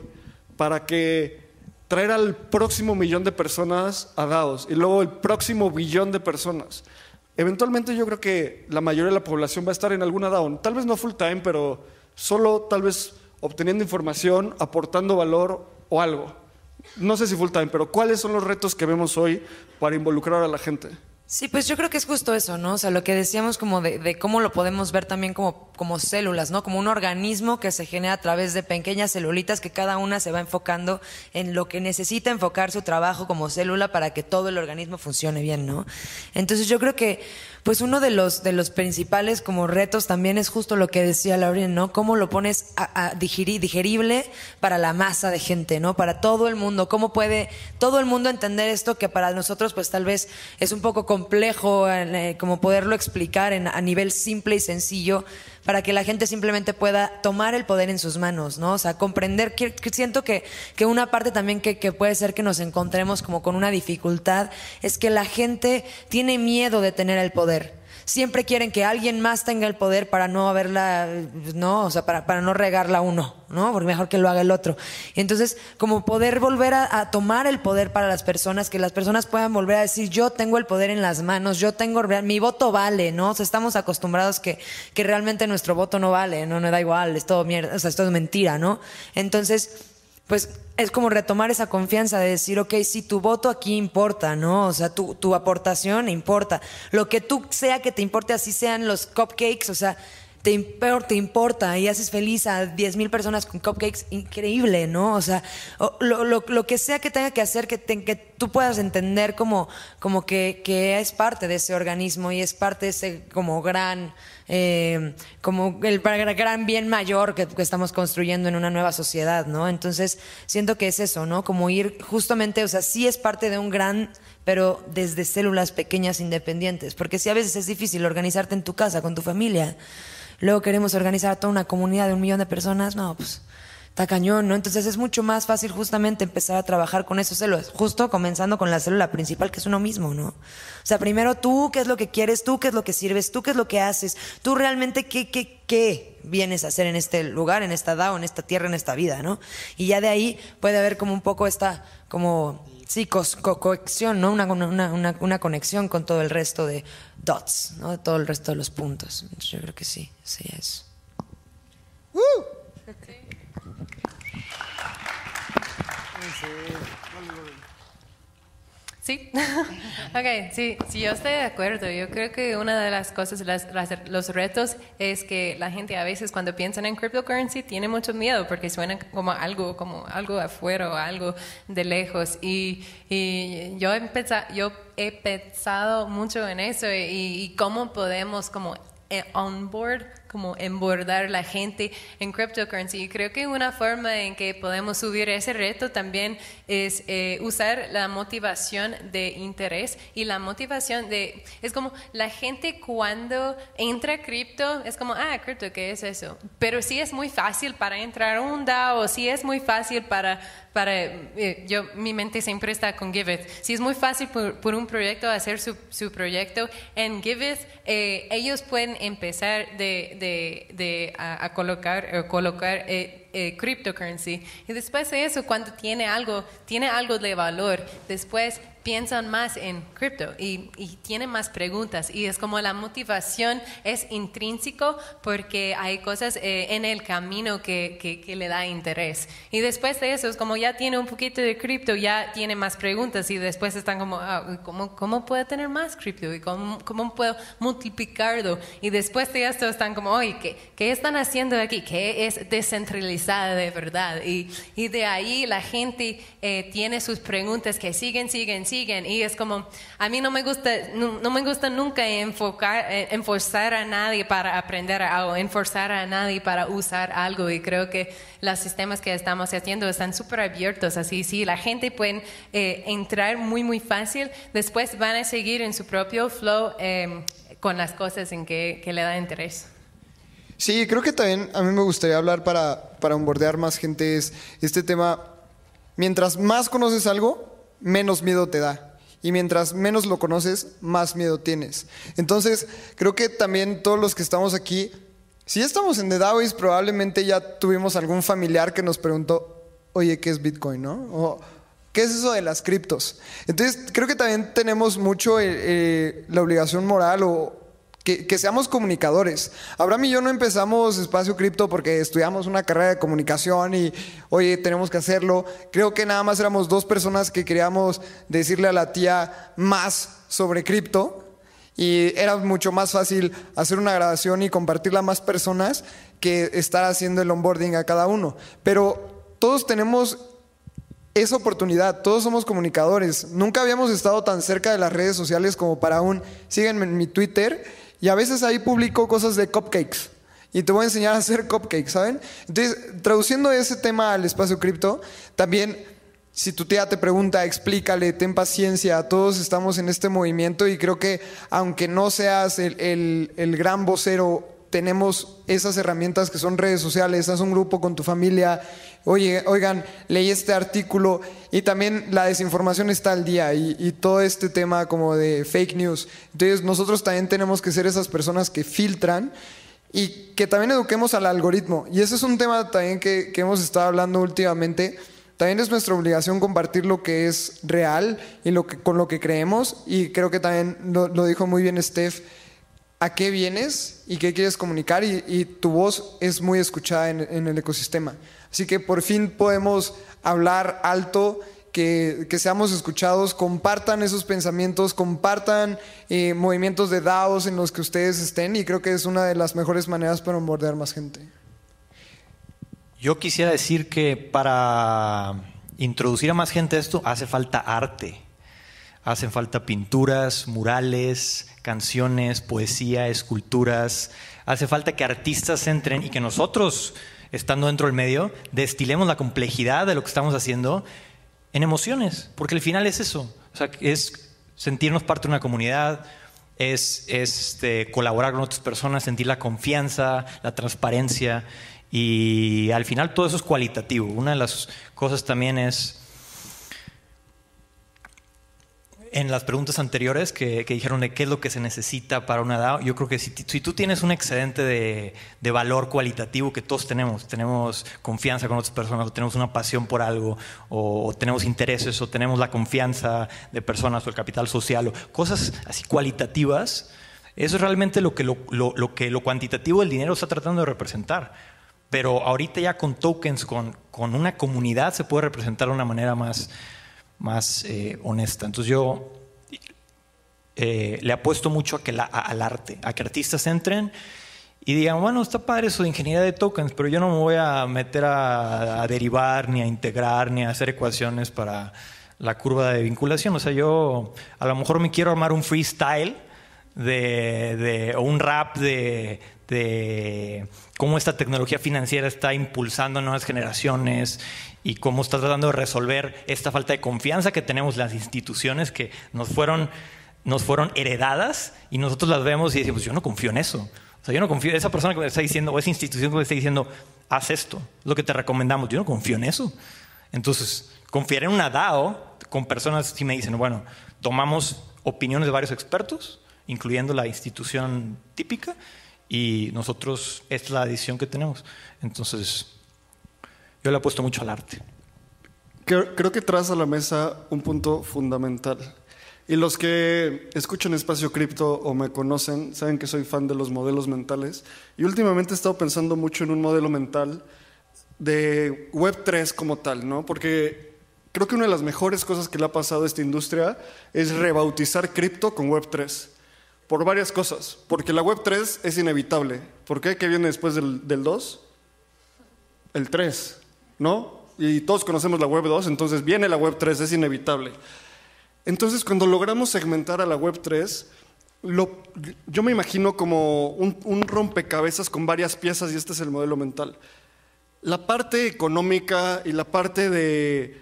para que traer al próximo millón de personas a DAOs y luego el próximo billón de personas? Eventualmente yo creo que la mayoría de la población va a estar en alguna DAO, tal vez no full time, pero solo tal vez obteniendo información, aportando valor o algo. No sé si full time, pero ¿cuáles son los retos que vemos hoy para involucrar a la gente? Sí, pues yo creo que es justo eso, ¿no? O sea, lo que decíamos como de, de cómo lo podemos ver también como, como células, ¿no? Como un organismo que se genera a través de pequeñas celulitas que cada una se va enfocando en lo que necesita enfocar su trabajo como célula para que todo el organismo funcione bien, ¿no? Entonces yo creo que, pues uno de los, de los principales como retos también es justo lo que decía Lauren, ¿no? Cómo lo pones a, a digeri- digerible para la masa de gente, ¿no? Para todo el mundo. ¿Cómo puede todo el mundo entender esto que para nosotros pues tal vez es un poco complejo eh, como poderlo explicar en- a nivel simple y sencillo para que la gente simplemente pueda tomar el poder en sus manos, ¿no? O sea, comprender que, que siento que, que una parte también que, que puede ser que nos encontremos como con una dificultad es que la gente tiene miedo de tener el poder siempre quieren que alguien más tenga el poder para no haberla, no, o sea, para, para no regarla uno, ¿no? Porque mejor que lo haga el otro. Entonces, como poder volver a, tomar el poder para las personas, que las personas puedan volver a decir, yo tengo el poder en las manos, yo tengo, mi voto vale, ¿no? O sea, estamos acostumbrados que, que realmente nuestro voto no vale, no, no da igual, es todo mierda, o sea, es mentira, ¿no? Entonces, pues es como retomar esa confianza de decir, ok, sí, tu voto aquí importa, ¿no? O sea, tu, tu aportación importa. Lo que tú sea que te importe, así sean los cupcakes, o sea, te, impor- te importa y haces feliz a 10 mil personas con cupcakes, increíble, ¿no? O sea, lo, lo- lo que sea que tenga que hacer, que, te- que tú puedas entender como, como que, que es parte de ese organismo y es parte de ese como gran eh, como el gran bien mayor que, que estamos construyendo en una nueva sociedad, ¿no? Entonces, siento que es eso, ¿no? Como ir justamente, o sea, sí es parte de un gran, pero desde células pequeñas independientes, porque sí a veces es difícil organizarte en tu casa, con tu familia. Luego queremos organizar a toda una comunidad de un millón de personas, no, pues está cañón, ¿no? Entonces es mucho más fácil justamente empezar a trabajar con esos células, justo comenzando con la célula principal que es uno mismo, ¿no? O sea, primero tú, qué es lo que quieres, tú, qué es lo que sirves, tú, qué es lo que haces, tú realmente qué, qué, qué vienes a hacer en este lugar, en esta DAO, en esta tierra, en esta vida, ¿no? Y ya de ahí puede haber como un poco esta, como, sí, cos- co- conexión, ¿no? Una, una, una, una conexión con todo el resto de dots, ¿no? De todo el resto de los puntos. Yo creo que sí, sí es. Sí, ok, sí, sí, yo estoy de acuerdo. Yo creo que una de las cosas, las- las- los retos es que la gente a veces cuando piensan en cryptocurrency tiene mucho miedo porque suena como algo, como algo afuera o algo de lejos. Y, y yo, he pensa- yo he pensado mucho en eso y, y cómo podemos como eh, onboard como embordar la gente en cryptocurrency. Y creo que una forma en que podemos subir ese reto también es eh, usar la motivación de interés y la motivación de, es como la gente cuando entra cripto, es como, ah, cripto, ¿qué es eso? Pero sí es muy fácil para entrar a un DAO, sí es muy fácil para para, eh, yo, mi mente siempre está con Giveth. Si es muy fácil por, un proyecto hacer su, su proyecto en Giveth, eh, ellos pueden empezar de, de, de a, colocar, colocar eh, eh, cryptocurrency. Y después de eso, cuando tiene algo, tiene algo de valor, después piensan más en cripto y, y, tienen más preguntas. Y es como la motivación es intrínseco porque hay cosas eh, en el camino que, que, le da interés. Y después de eso, es como ya tiene un poquito de cripto, ya tiene más preguntas y después están como, ah, ¿cómo, ¿cómo puedo tener más cripto? ¿Y cómo, cómo puedo multiplicarlo? Y después de esto están como, oye, ¿qué, ¿qué están haciendo aquí? ¿Qué es descentralizada de verdad? Y, y de ahí la gente eh, tiene sus preguntas que siguen, siguen, siguen. Y es como, a mí no me gusta, no, me gusta nunca enfocar, eh, enforzar a nadie para aprender algo, enforzar a nadie para usar algo. Y creo que los sistemas que estamos haciendo están súper abiertos, así sí, la gente puede eh, entrar muy, muy fácil, después van a seguir en su propio flow em, con las cosas en que, que le da interés. Sí, creo que también a mí me gustaría hablar para, para onboardear más gente es este tema, mientras más conoces algo, menos miedo te da. Y mientras menos lo conoces, más miedo tienes. Entonces, creo que también todos los que estamos aquí, si ya estamos en The DAOis, probablemente ya tuvimos algún familiar que nos preguntó, oye, ¿qué es Bitcoin? ¿No? O, ¿Qué es eso de las criptos? Entonces, creo que también tenemos mucho eh, eh, la obligación moral o, que, seamos comunicadores. Abraham y yo no empezamos Espacio Cripto porque estudiamos una carrera de comunicación y, oye, tenemos que hacerlo. Creo que nada más éramos dos personas que queríamos decirle a la tía más sobre cripto y era mucho más fácil hacer una grabación y compartirla a más personas que estar haciendo el onboarding a cada uno. Pero todos tenemos esa oportunidad, todos somos comunicadores. Nunca habíamos estado tan cerca de las redes sociales como para aún. Síganme en mi Twitter y a veces ahí publico cosas de cupcakes. Y te voy a enseñar a hacer cupcakes, ¿saben? Entonces, traduciendo ese tema al espacio cripto, también si tu tía te pregunta, explícale, ten paciencia, todos estamos en este movimiento y creo que aunque no seas el, el gran vocero tenemos esas herramientas que son redes sociales, haz un grupo con tu familia, oye, oigan, leí este artículo y también la desinformación está al día y, todo este tema como de fake news. Entonces nosotros también tenemos que ser esas personas que filtran y que también eduquemos al algoritmo. Y ese es un tema también que, hemos estado hablando últimamente. También es nuestra obligación compartir lo que es real y lo que, con lo que creemos. Y creo que también lo dijo muy bien Steph a qué vienes y qué quieres comunicar y, tu voz es muy escuchada en, el ecosistema. Así que por fin podemos hablar alto, que, seamos escuchados, compartan esos pensamientos, compartan eh, movimientos de DAOs en los que ustedes estén y creo que es una de las mejores maneras para bordear más gente. Yo quisiera decir que para introducir a más gente esto hace falta arte. Hacen falta pinturas, murales, canciones, poesía, esculturas. Hace falta que artistas entren y que nosotros, estando dentro del medio, destilemos la complejidad de lo que estamos haciendo en emociones, porque al final es eso. O sea, es sentirnos parte de una comunidad, es, este, colaborar con otras personas, sentir la confianza, la transparencia y al final todo eso es cualitativo. Una de las cosas también es en las preguntas anteriores que, dijeron de qué es lo que se necesita para una DAO, yo creo que si, tú tienes un excedente de, valor cualitativo que todos tenemos, tenemos confianza con otras personas, o tenemos una pasión por algo, o, tenemos intereses, o tenemos la confianza de personas, o el capital social, o cosas así cualitativas, eso es realmente lo que lo, que lo cuantitativo del dinero está tratando de representar. Pero ahorita ya con tokens, con, con una comunidad, se puede representar de una manera más más eh, honesta. Entonces yo eh, le apuesto mucho a que al arte, a que artistas entren y digan, bueno, está padre eso de ingeniería de tokens, pero yo no me voy a meter a, derivar, ni a integrar, ni a hacer ecuaciones para la curva de vinculación. O sea, yo a lo mejor me quiero armar un freestyle de, o un rap de, de cómo esta tecnología financiera está impulsando nuevas generaciones y cómo está tratando de resolver esta falta de confianza que tenemos las instituciones que nos fueron, nos fueron heredadas y nosotros las vemos y decimos, yo no confío en eso. O sea, yo no confío, esa persona que me está diciendo, o esa institución que me está diciendo, haz esto, es lo que te recomendamos, yo no confío en eso. Entonces, confiar en una DAO con personas si me dicen, bueno, tomamos opiniones de varios expertos, incluyendo la institución típica, y nosotros, es la decisión que tenemos. Entonces, yo le apuesto mucho al arte. Creo, que traes a la mesa un punto fundamental. Y los que escuchan Espacio Cripto o me conocen saben que soy fan de los modelos mentales. Y últimamente he estado pensando mucho en un modelo mental de Web3 como tal, ¿no? Porque creo que una de las mejores cosas que le ha pasado a esta industria es rebautizar cripto con Web3. Por varias cosas. Porque la Web3 es inevitable. ¿Por qué? ¿Qué viene después del, del 2? El 3, ¿no? Y todos conocemos la Web 2, entonces viene la Web 3, es inevitable. Entonces, cuando logramos segmentar a la Web 3, lo- yo me imagino como un, rompecabezas con varias piezas y este es el modelo mental. La parte económica y la parte de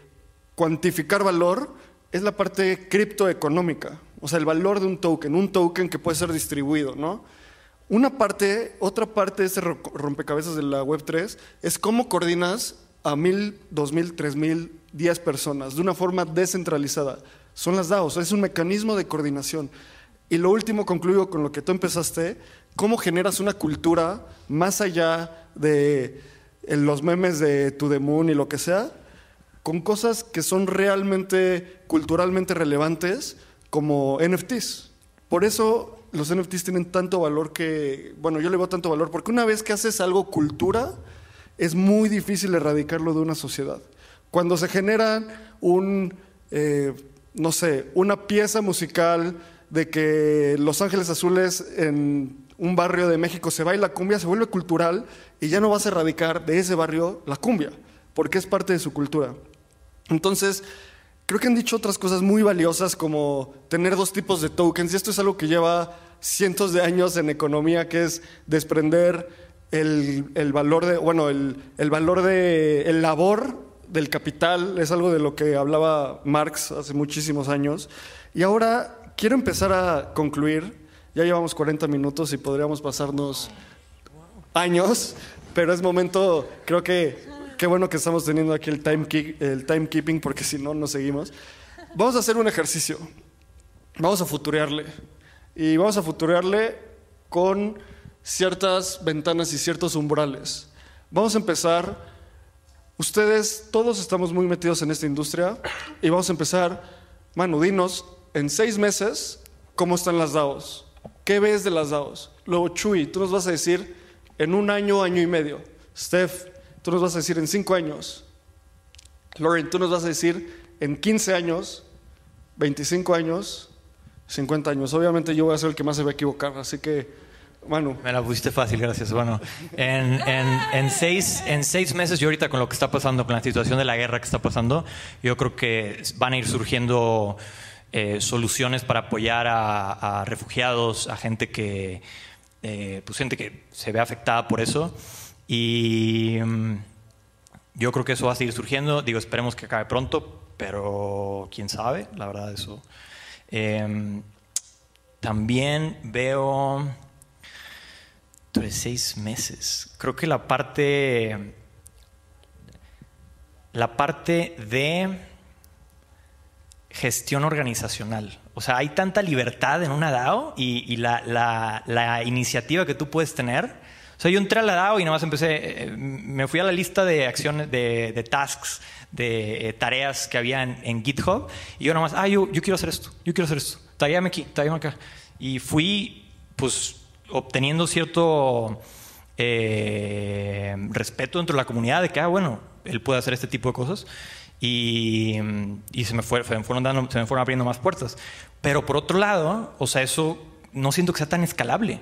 cuantificar valor es la parte criptoeconómica, o sea, el valor de un token, un token que puede ser distribuido, ¿no? Una parte, otra parte de ese ro- rompecabezas de la Web3 es cómo coordinas a mil, dos mil, tres mil, diez personas de una forma descentralizada. Son las DAOs, es un mecanismo de coordinación. Y lo último, concluyo con lo que tú empezaste, cómo generas una cultura más allá de eh, los memes de To The Moon y lo que sea, con cosas que son realmente culturalmente relevantes como NFTs. Por eso los NFTs tienen tanto valor que, bueno, yo le veo tanto valor, porque una vez que haces algo cultura, es muy difícil erradicarlo de una sociedad. Cuando se genera un, eh, no sé, una pieza musical de que Los Ángeles Azules en un barrio de México se baila cumbia, se vuelve cultural y ya no vas a erradicar de ese barrio la cumbia, porque es parte de su cultura. Entonces, creo que han dicho otras cosas muy valiosas como tener dos tipos de tokens, y esto es algo que lleva cientos de años en economía, que es desprender el, el valor de, bueno, el, el valor de, el labor del capital, es algo de lo que hablaba Marx hace muchísimos años. Y ahora quiero empezar a concluir, ya llevamos 40 minutos y podríamos pasarnos años, pero es momento, creo que qué bueno que estamos teniendo aquí el, time ki- el timekeeping porque si no, no seguimos. Vamos a hacer un ejercicio, vamos a futurearle y vamos a futurearle con ciertas ventanas y ciertos umbrales. Vamos a empezar, ustedes todos estamos muy metidos en esta industria y vamos a empezar, Manu, dinos, en seis meses, ¿cómo están las DAOs? ¿Qué ves de las DAOs? Luego, Chuy, tú nos vas a decir en un año, año y medio. Steph, tú nos vas a decir en cinco años. Lauren, tú nos vas a decir en 15 años, 25 años, 50 años. Obviamente yo voy a ser el que más se va a equivocar, así que, Manu. Me la pusiste fácil, gracias. Bueno, en, en, en, seis, en seis meses, yo ahorita con lo que está pasando, con la situación de la guerra que está pasando, yo creo que van a ir surgiendo eh, soluciones para apoyar a, a, refugiados, a gente que, eh, pues gente que se ve afectada por eso. Y mm, yo creo que eso va a seguir surgiendo. Digo, esperemos que acabe pronto, pero quién sabe, la verdad, eso. Eh, también veo de seis meses. Creo que la parte. La parte de gestión organizacional. O sea, hay tanta libertad en una DAO y, la, la, iniciativa que tú puedes tener. O sea, yo entré a la DAO y nada más empecé, eh, me fui a la lista de acciones, de, de tasks, de eh, tareas que había en, en, GitHub y yo nada más, ah, yo, yo quiero hacer esto, yo quiero hacer esto, taguéame aquí, taguéame acá. Y fui, pues, obteniendo cierto eh, respeto dentro de la comunidad de que, ah, bueno, él puede hacer este tipo de cosas. Y, se, me fueron se me fueron abriendo más puertas. Pero por otro lado, o sea, eso no siento que sea tan escalable.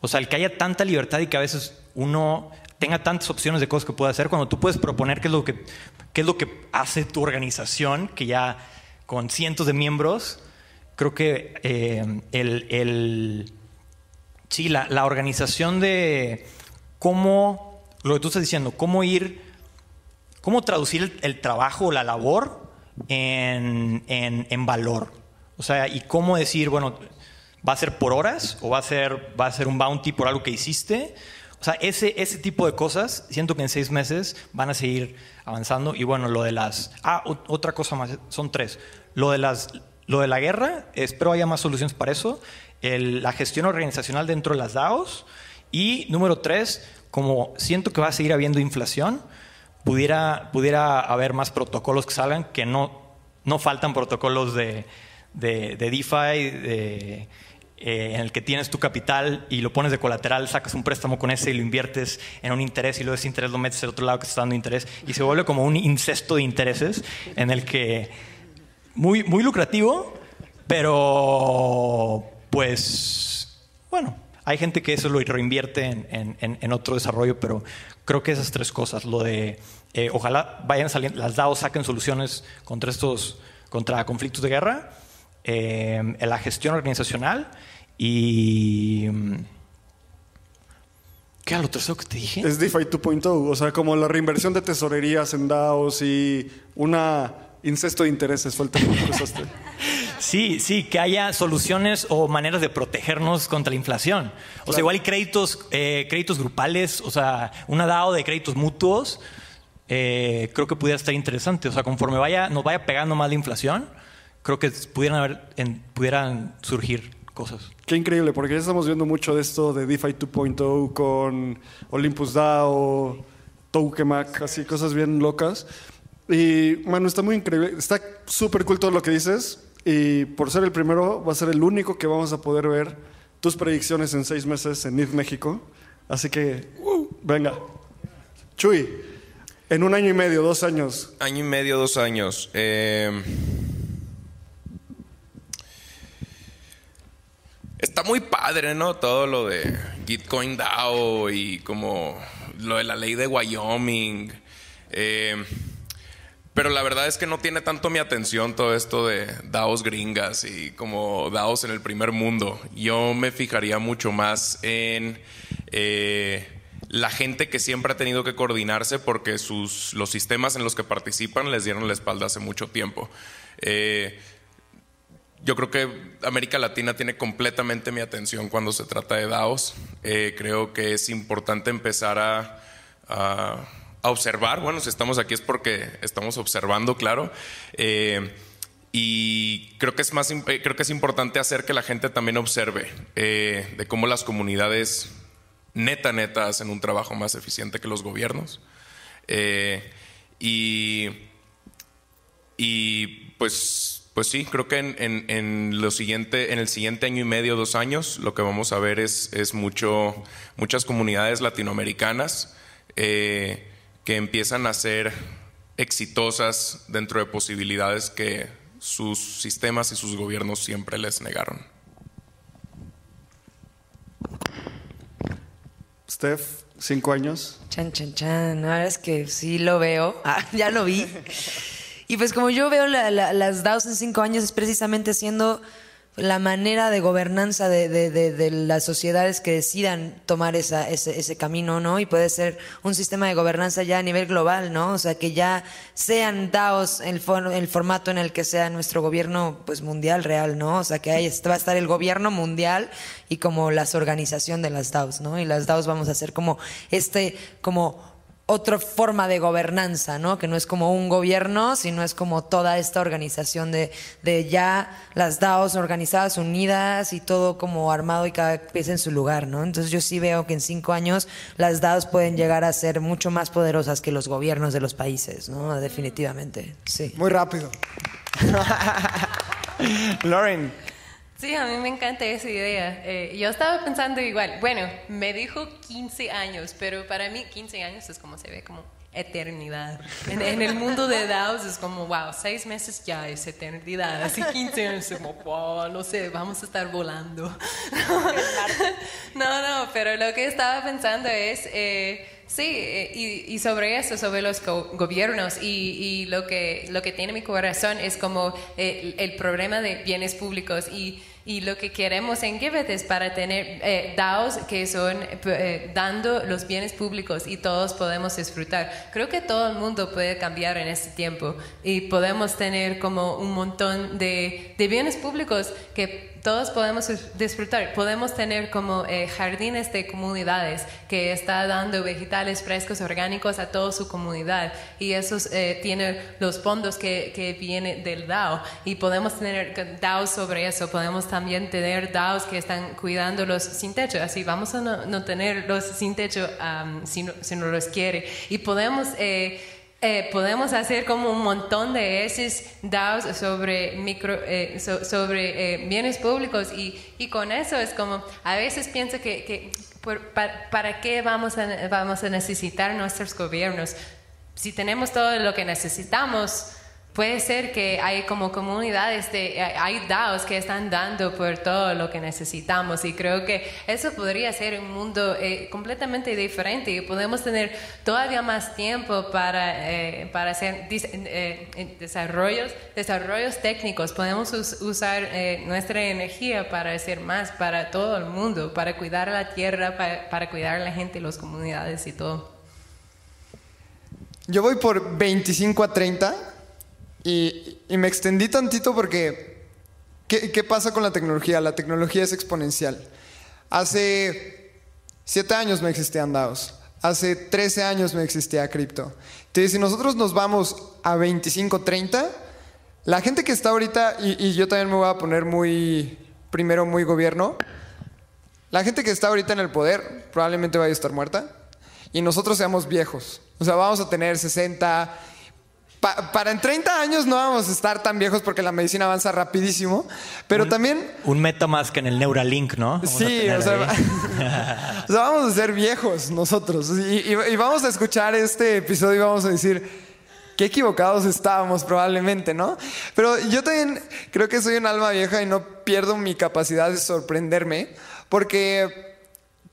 O sea, el que haya tanta libertad y que a veces uno tenga tantas opciones de cosas que puede hacer, cuando tú puedes proponer qué es lo que, qué es lo que hace tu organización, que ya con cientos de miembros, creo que eh, el Sí, la, organización de cómo, lo que tú estás diciendo, cómo ir, cómo traducir el, trabajo, la labor en, en, en valor. O sea, y cómo decir, bueno, ¿va a ser por horas o va a ser, va a ser un bounty por algo que hiciste? O sea, ese, ese tipo de cosas, siento que en seis meses van a seguir avanzando. Y bueno, lo de las... Ah, otra cosa más, son tres. Lo de, las, lo de la guerra, espero haya más soluciones para eso. El- la gestión organizacional dentro de las DAOs. Y número tres, como siento que va a seguir habiendo inflación, pudiera, pudiera haber más protocolos que salgan, que no, no faltan protocolos de, de, de DeFi, de, eh, en el que tienes tu capital y lo pones de colateral, sacas un préstamo con ese y lo inviertes en un interés y luego ese interés lo metes al otro lado que está dando interés y se vuelve como un incesto de intereses en el que muy, muy lucrativo, pero pues bueno, hay gente que eso lo reinvierte en, en- en- otro desarrollo, pero creo que esas tres cosas, lo de eh, ojalá vayan saliendo, las DAO saquen soluciones contra estos, contra conflictos de guerra, eh, la gestión organizacional y... mm, ¿Qué era lo tercero que te dije? Es DeFi 2.0, o sea, como la reinversión de tesorerías en DAOs y una incesto de intereses fue el término que usaste. Sí, sí, que haya soluciones o maneras de protegernos contra la inflación. O sea, igual hay créditos, eh, créditos grupales, o sea, una DAO de créditos mutuos, eh, creo que pudiera estar interesante. O sea, conforme vaya, nos vaya pegando más la inflación, creo que pudieran, haber, en- pudieran surgir cosas. Qué increíble, porque ya estamos viendo mucho de esto de DeFi 2.0 con Olympus DAO, Tokemak, así cosas bien locas. Y, mano, está muy increíble. Está súper cool todo lo que dices. Y por ser el primero, va a ser el único que vamos a poder ver tus predicciones en seis meses en NIF México. Así que, venga. Chuy, en un año y medio, dos años, Año y medio, dos años. Eh, está muy padre, ¿no? Todo lo de Gitcoin DAO y como lo de la ley de Wyoming. Eh, pero la verdad es que no tiene tanto mi atención todo esto de DAOs gringas y como DAOs en el primer mundo. Yo me fijaría mucho más en eh, la gente que siempre ha tenido que coordinarse porque sus, los sistemas en los que participan les dieron la espalda hace mucho tiempo. Eh, yo creo que América Latina tiene completamente mi atención cuando se trata de DAOs. Eh, creo que es importante empezar a, a- observar. Bueno, si estamos aquí es porque estamos observando, claro. Eh, y creo que es más eh, creo que es importante hacer que la gente también observe eh, de cómo las comunidades neta neta hacen un trabajo más eficiente que los gobiernos. Y y pues, pues sí, creo que en, en- en lo en el siguiente año y medio, dos años, lo que vamos a ver es, es mucho, muchas comunidades latinoamericanas que empiezan a ser exitosas dentro de posibilidades que sus sistemas y sus gobiernos siempre les negaron. Steph, cinco años. Chan, chan, chan. Verdad es que sí lo veo. Ah, ya lo vi. Y pues como yo veo la- la- las DAOs en cinco años es precisamente siendo la manera de gobernanza de, de- de- de las sociedades que decidan tomar esa, ese, ese camino, ¿no? Y puede ser un sistema de gobernanza ya a nivel global, ¿no? O sea, que ya sean DAOs el, for- el formato en el que sea nuestro gobierno pues mundial real, ¿no? O sea, que ahí va a estar el gobierno mundial y como las organización de las DAOs, ¿no? Y las DAOs vamos a ser como este, como otra forma de gobernanza, ¿no? Que no es como un gobierno, sino es como toda esta organización de, de ya las DAOs organizadas, unidas y todo como armado y cada pieza en su lugar, ¿no? Entonces yo sí veo que en cinco años las DAOs pueden llegar a ser mucho más poderosas que los gobiernos de los países, ¿no? Definitivamente, sí. Muy rápido. Lauren, Sí, a mí me encanta esa idea. Eh, yo estaba pensando igual, bueno, me dijo 15 años, pero para mí 15 años es como se ve como eternidad. En, en el mundo de DAOs es como, wow, seis meses ya es eternidad. Así 15 años es como, wow, no sé, vamos a estar volando. No, no, pero lo que estaba pensando es, eh, sí, y, y sobre eso, sobre los go- gobiernos, y, y lo, que, lo que tiene mi corazón es como eh, el, el problema de bienes públicos. Y y lo que queremos en Giveth es para tener eh, DAOs que son eh, dando los bienes públicos y todos podemos disfrutar. Creo que todo el mundo puede cambiar en este tiempo y podemos tener como un montón de bienes públicos que todos podemos disfrutar. Podemos tener como eh, jardines de comunidades que está dando vegetales frescos orgánicos a toda su comunidad y esos eh, tienen los fondos que, que vienen del DAO y podemos tener DAOs sobre eso. Podemos también tener DAOs que están cuidando los sin techo. Así vamos a no, tener los sin techo si, no, si, no, los quiere. Y podemos... Eh, eh, podemos hacer como un montón de esos DAOs sobre, micro, eh, sobre eh, bienes públicos y, y, con eso es como, a veces pienso que, que para, para, qué vamos a, vamos a necesitar nuestros gobiernos. Si tenemos todo lo que necesitamos, puede ser que hay como comunidades, de, hay DAOs que están dando por todo lo que necesitamos y creo que eso podría ser un mundo eh, completamente diferente y podemos tener todavía más tiempo para, eh, para hacer eh, desarrollos, desarrollos técnicos, podemos usar nuestra energía para hacer más para todo el mundo, para cuidar la tierra, para, para cuidar a la gente, las comunidades y todo. Yo voy por 25 a 30 y, me extendí tantito porque, ¿qué, pasa con la tecnología? La tecnología es exponencial. Hace siete años no existían DAOs. Hace 13 años no existía cripto. Entonces, si nosotros nos vamos a 25, 30, la gente que está ahorita, y, y, yo también me voy a poner muy, primero muy gobierno, la gente que está ahorita en el poder probablemente vaya a estar muerta y nosotros seamos viejos. O sea, vamos a tener 60, para en 30 años no vamos a estar tan viejos porque la medicina avanza rapidísimo, pero también... Un MetaMask en el Neuralink, ¿no? sí, o sea, vamos a ser viejos nosotros y, vamos a escuchar este episodio y vamos a decir, qué equivocados estábamos probablemente, ¿no? Pero yo también creo que soy un alma vieja y no pierdo mi capacidad de sorprenderme porque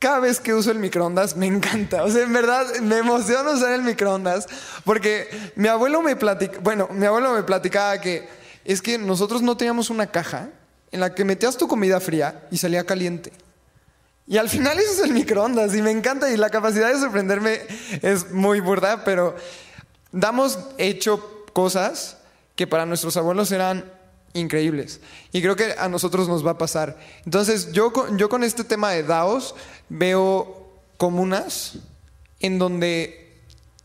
cada vez que uso el microondas me encanta. O sea, en verdad me emociona usar el microondas porque mi abuelo me platica, bueno, mi abuelo me platicaba que es que nosotros no teníamos una caja en la que metías tu comida fría y salía caliente. Y al final eso es el microondas y me encanta y la capacidad de sorprenderme es muy burda, pero damos hecho cosas que para nuestros abuelos eran increíbles. Y creo que a nosotros nos va a pasar. Entonces, yo, yo con este tema de DAOs veo comunas en donde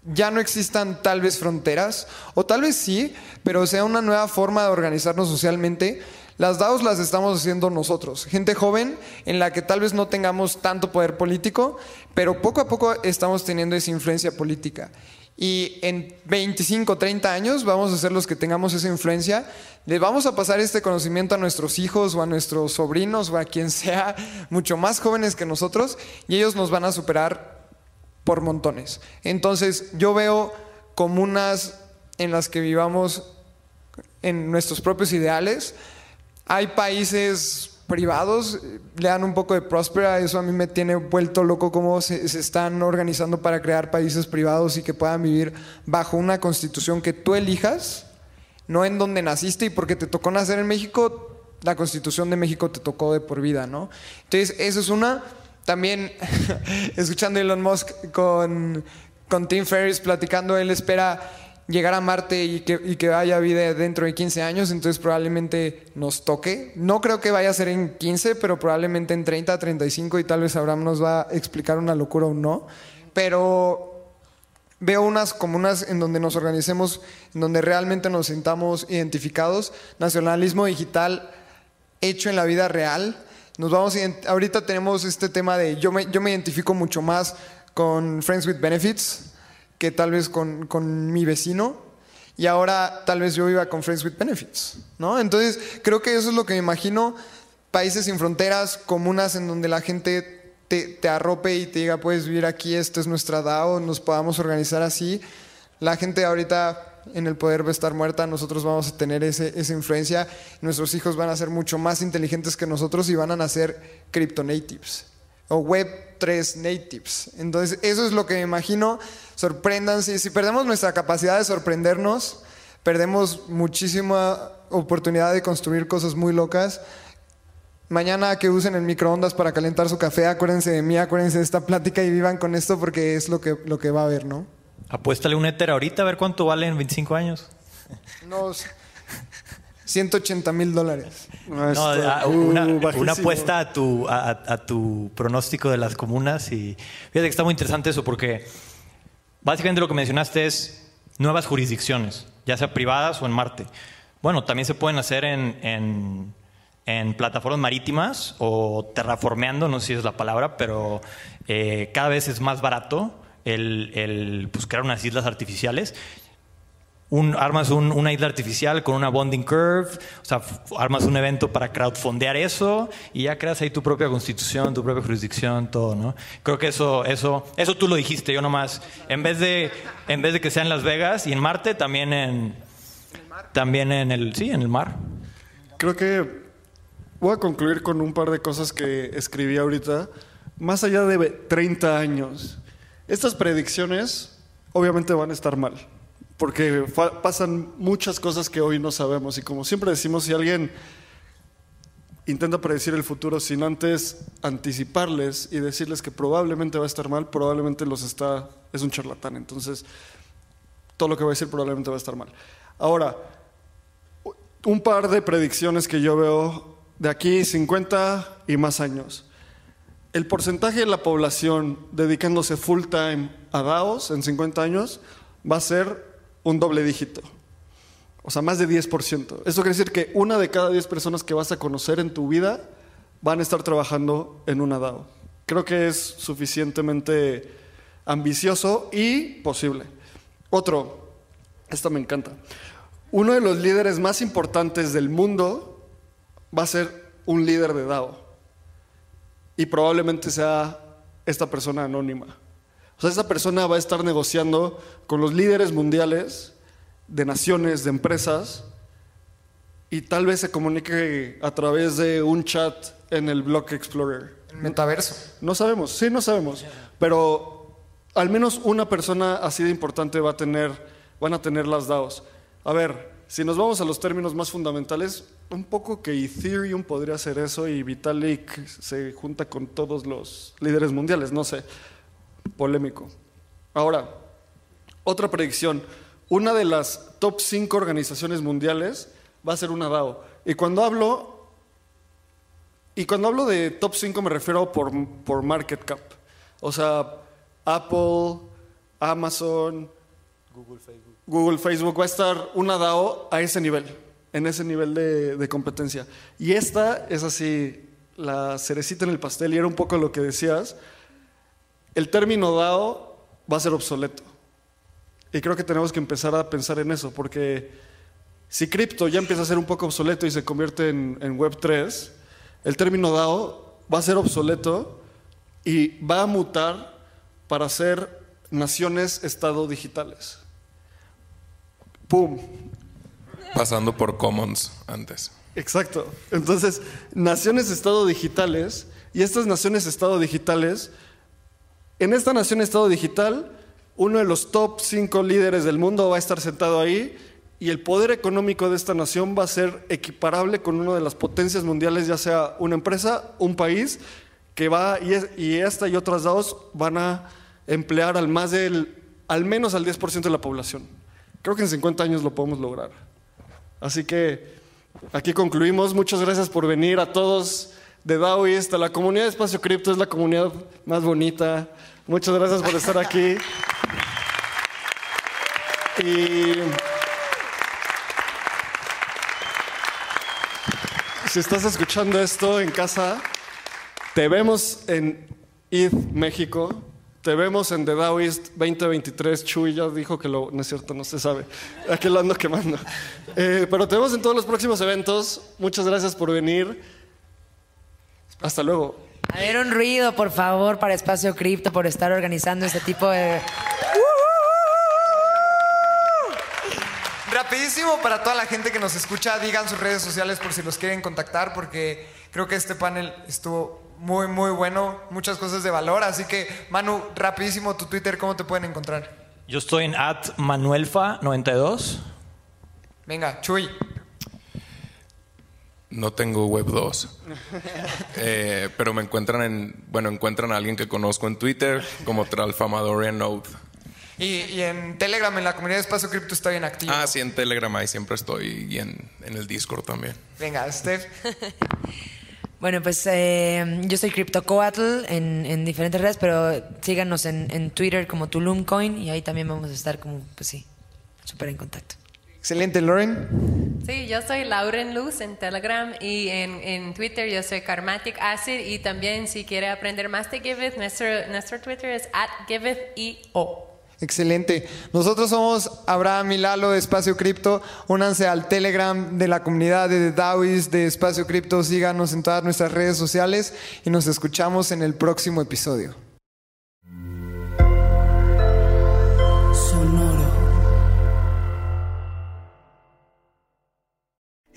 ya no existan tal vez fronteras, o tal vez sí, pero sea una nueva forma de organizarnos socialmente. Las DAOs las estamos haciendo nosotros, gente joven en la que tal vez no tengamos tanto poder político, pero poco a poco estamos teniendo esa influencia política. Y en 25, 30 años vamos a ser los que tengamos esa influencia. Le vamos a pasar este conocimiento a nuestros hijos o a nuestros sobrinos o a quien sea mucho más jóvenes que nosotros y ellos nos van a superar por montones. Entonces yo veo comunas en las que vivamos en nuestros propios ideales. Hay países privados le dan un poco de próspera. Eso a mí me tiene vuelto loco cómo se, están organizando para crear países privados y que puedan vivir bajo una constitución que tú elijas, no en donde naciste y porque te tocó nacer en México, la constitución de México te tocó de por vida, ¿no? Entonces, eso es una. También, escuchando a Elon Musk con, con Tim Ferriss platicando, él espera llegar a Marte y que, y que haya vida dentro de 15 años, entonces probablemente nos toque. No creo que vaya a ser en 15, pero probablemente en 30, 35 y tal vez Abraham nos va a explicar una locura o no. Pero veo unas comunas en donde nos organicemos, en donde realmente nos sintamos identificados. Nacionalismo digital hecho en la vida real. Nos vamos ahorita tenemos este tema de yo me, yo me identifico mucho más con Friends with Benefits, que tal vez con, con mi vecino y ahora tal vez yo viva con Friends with Benefits, ¿no? Entonces creo que eso es lo que me imagino, países sin fronteras, comunas en donde la gente te, arrope y te diga, puedes vivir aquí, esta es nuestra DAO, nos podamos organizar así. La gente ahorita en el poder va a estar muerta, nosotros vamos a tener ese, esa influencia, nuestros hijos van a ser mucho más inteligentes que nosotros y van a nacer crypto natives o Web 3 natives. Entonces, eso es lo que me imagino. Sorpréndanse. Si perdemos nuestra capacidad de Mañana que usen el microondas para calentar su café, acuérdense de mí, acuérdense de esta plática y vivan con esto porque es lo que, lo que va a haber, ¿no? Apuéstale un éter ahorita a ver cuánto vale en 25 años. Unos 180 mil dólares. No, uh, una, una apuesta a tu, a, a- a tu pronóstico de las comunas y fíjate que está muy interesante eso porque básicamente lo que mencionaste es nuevas jurisdicciones, ya sea privadas o en Marte. Bueno, también se pueden hacer en, en- en plataformas marítimas o terraformeando, no sé si es la palabra, pero eh, cada vez es más barato el, el, pues, crear unas islas artificiales un, armas un- una isla artificial con una bonding curve, o sea, armas un evento para crowdfondear eso y ya creas ahí tu propia constitución, tu propia jurisdicción, todo, ¿no? Creo que eso, eso, eso tú lo dijiste, yo nomás, en vez de, en vez de que sea en Las Vegas y en Marte, también en, también en el, sí, en el mar. Creo que voy a concluir con un par de cosas que escribí ahorita. Más allá de 30 años, estas predicciones obviamente van a estar mal, porque pasan muchas cosas que hoy no sabemos. Y como siempre decimos, si alguien intenta predecir el futuro sin antes anticiparles y decirles que probablemente va a estar mal, probablemente los está, es un charlatán. Entonces, todo lo que va a decir probablemente va a estar mal. Ahora, un par de predicciones que yo veo de aquí 50 y más años. El porcentaje de la población dedicándose full time a DAOs en 50 años va a ser un doble dígito. O sea, más de 10%. Eso quiere decir que una de cada 10 personas que vas a conocer en tu vida van a estar trabajando en una DAO. Creo que es suficientemente ambicioso y posible. Otro, esta me encanta. Uno de los líderes más importantes del mundo va a ser un líder de DAO. Y probablemente sea esta persona anónima. O sea, esta persona va a estar negociando con los líderes mundiales de naciones, de empresas, y tal vez se comunique a través de un chat en el Block Explorer. El metaverso. No sabemos, sí, no sabemos. Pero al menos una persona así de importante va a tener, van a tener las DAOs. A ver, si nos vamos a los términos más fundamentales, un poco que Ethereum podría hacer eso y Vitalik se junta con todos los líderes mundiales, no sé, polémico. Ahora, otra predicción, una de las top 5 organizaciones mundiales va a ser una DAO. Y cuando hablo, y cuando hablo de top 5 me refiero por, por market cap. O sea, Apple, Amazon, Google, Facebook, va a estar una DAO a ese nivel, en ese nivel de, competencia. Y esta es así, la cerecita en el pastel, y era un poco lo que decías. El término DAO va a ser obsoleto. Y creo que tenemos que empezar a pensar en eso, porque si cripto ya empieza a ser un poco obsoleto y se convierte en, en Web3, el término DAO va a ser obsoleto y va a mutar para ser naciones estado digitales. ¡Pum! Pasando por Commons antes. Exacto. Entonces, naciones estado digitales y estas naciones estado digitales, en esta nación estado digital, uno de los top cinco líderes del mundo va a estar sentado ahí y el poder económico de esta nación va a ser equiparable con una de las potencias mundiales, ya sea una empresa, un país, que va y, es- y esta y otras DAOs van a emplear al más del, al menos al 10% de la población. Creo que en 50 años lo podemos lograr. Así que aquí concluimos. Muchas gracias por venir a todos de Daoist. La comunidad de Espacio Cripto es la comunidad más bonita. Muchas gracias por estar aquí. Y si estás escuchando esto en casa, te vemos en ETH México. Te vemos en The Daoist 2023. Chuy ya dijo que lo. No es cierto, no se sabe. Aquí lo ando quemando. Eh, pero te vemos en todos los próximos eventos. Muchas gracias por venir. Hasta luego. A ver, un ruido, por favor, para Espacio Cripto, por estar organizando este tipo de... Rapidísimo para toda la gente que nos escucha, digan sus redes sociales por si los quieren contactar, porque creo que este panel estuvo muy, muy bueno, muchas cosas de valor. Así que, Manu, rapidísimo tu Twitter, ¿cómo te pueden encontrar? Yo estoy en at manuelfa92. Venga, Chuy. No tengo web 2. Eh, pero me encuentran en, bueno, encuentran a alguien que conozco en Twitter como Tralfamadorian Node. Y, y en Telegram, en la comunidad de Espacio Cripto, está bien activo. Ah, sí, en Telegram ahí siempre estoy y en, en el Discord también. Venga, Steph. Bueno, pues eh, yo soy CryptoCoatl en, en diferentes redes, pero síganos en, en Twitter como TulumCoin y ahí también vamos a estar como, pues sí, súper en contacto. Excelente, Lauren. Sí, yo soy Lauren Luz en Telegram y en, en Twitter yo soy Karmatic Acid y también si quiere aprender más de Giveth, nuestro, nuestro Twitter es at GivethEO. Excelente. Nosotros somos Abraham y Lalo de Espacio Cripto. Únanse al Telegram de la comunidad de DAOIS de Espacio Cripto. Síganos en todas nuestras redes sociales y nos escuchamos en el próximo episodio.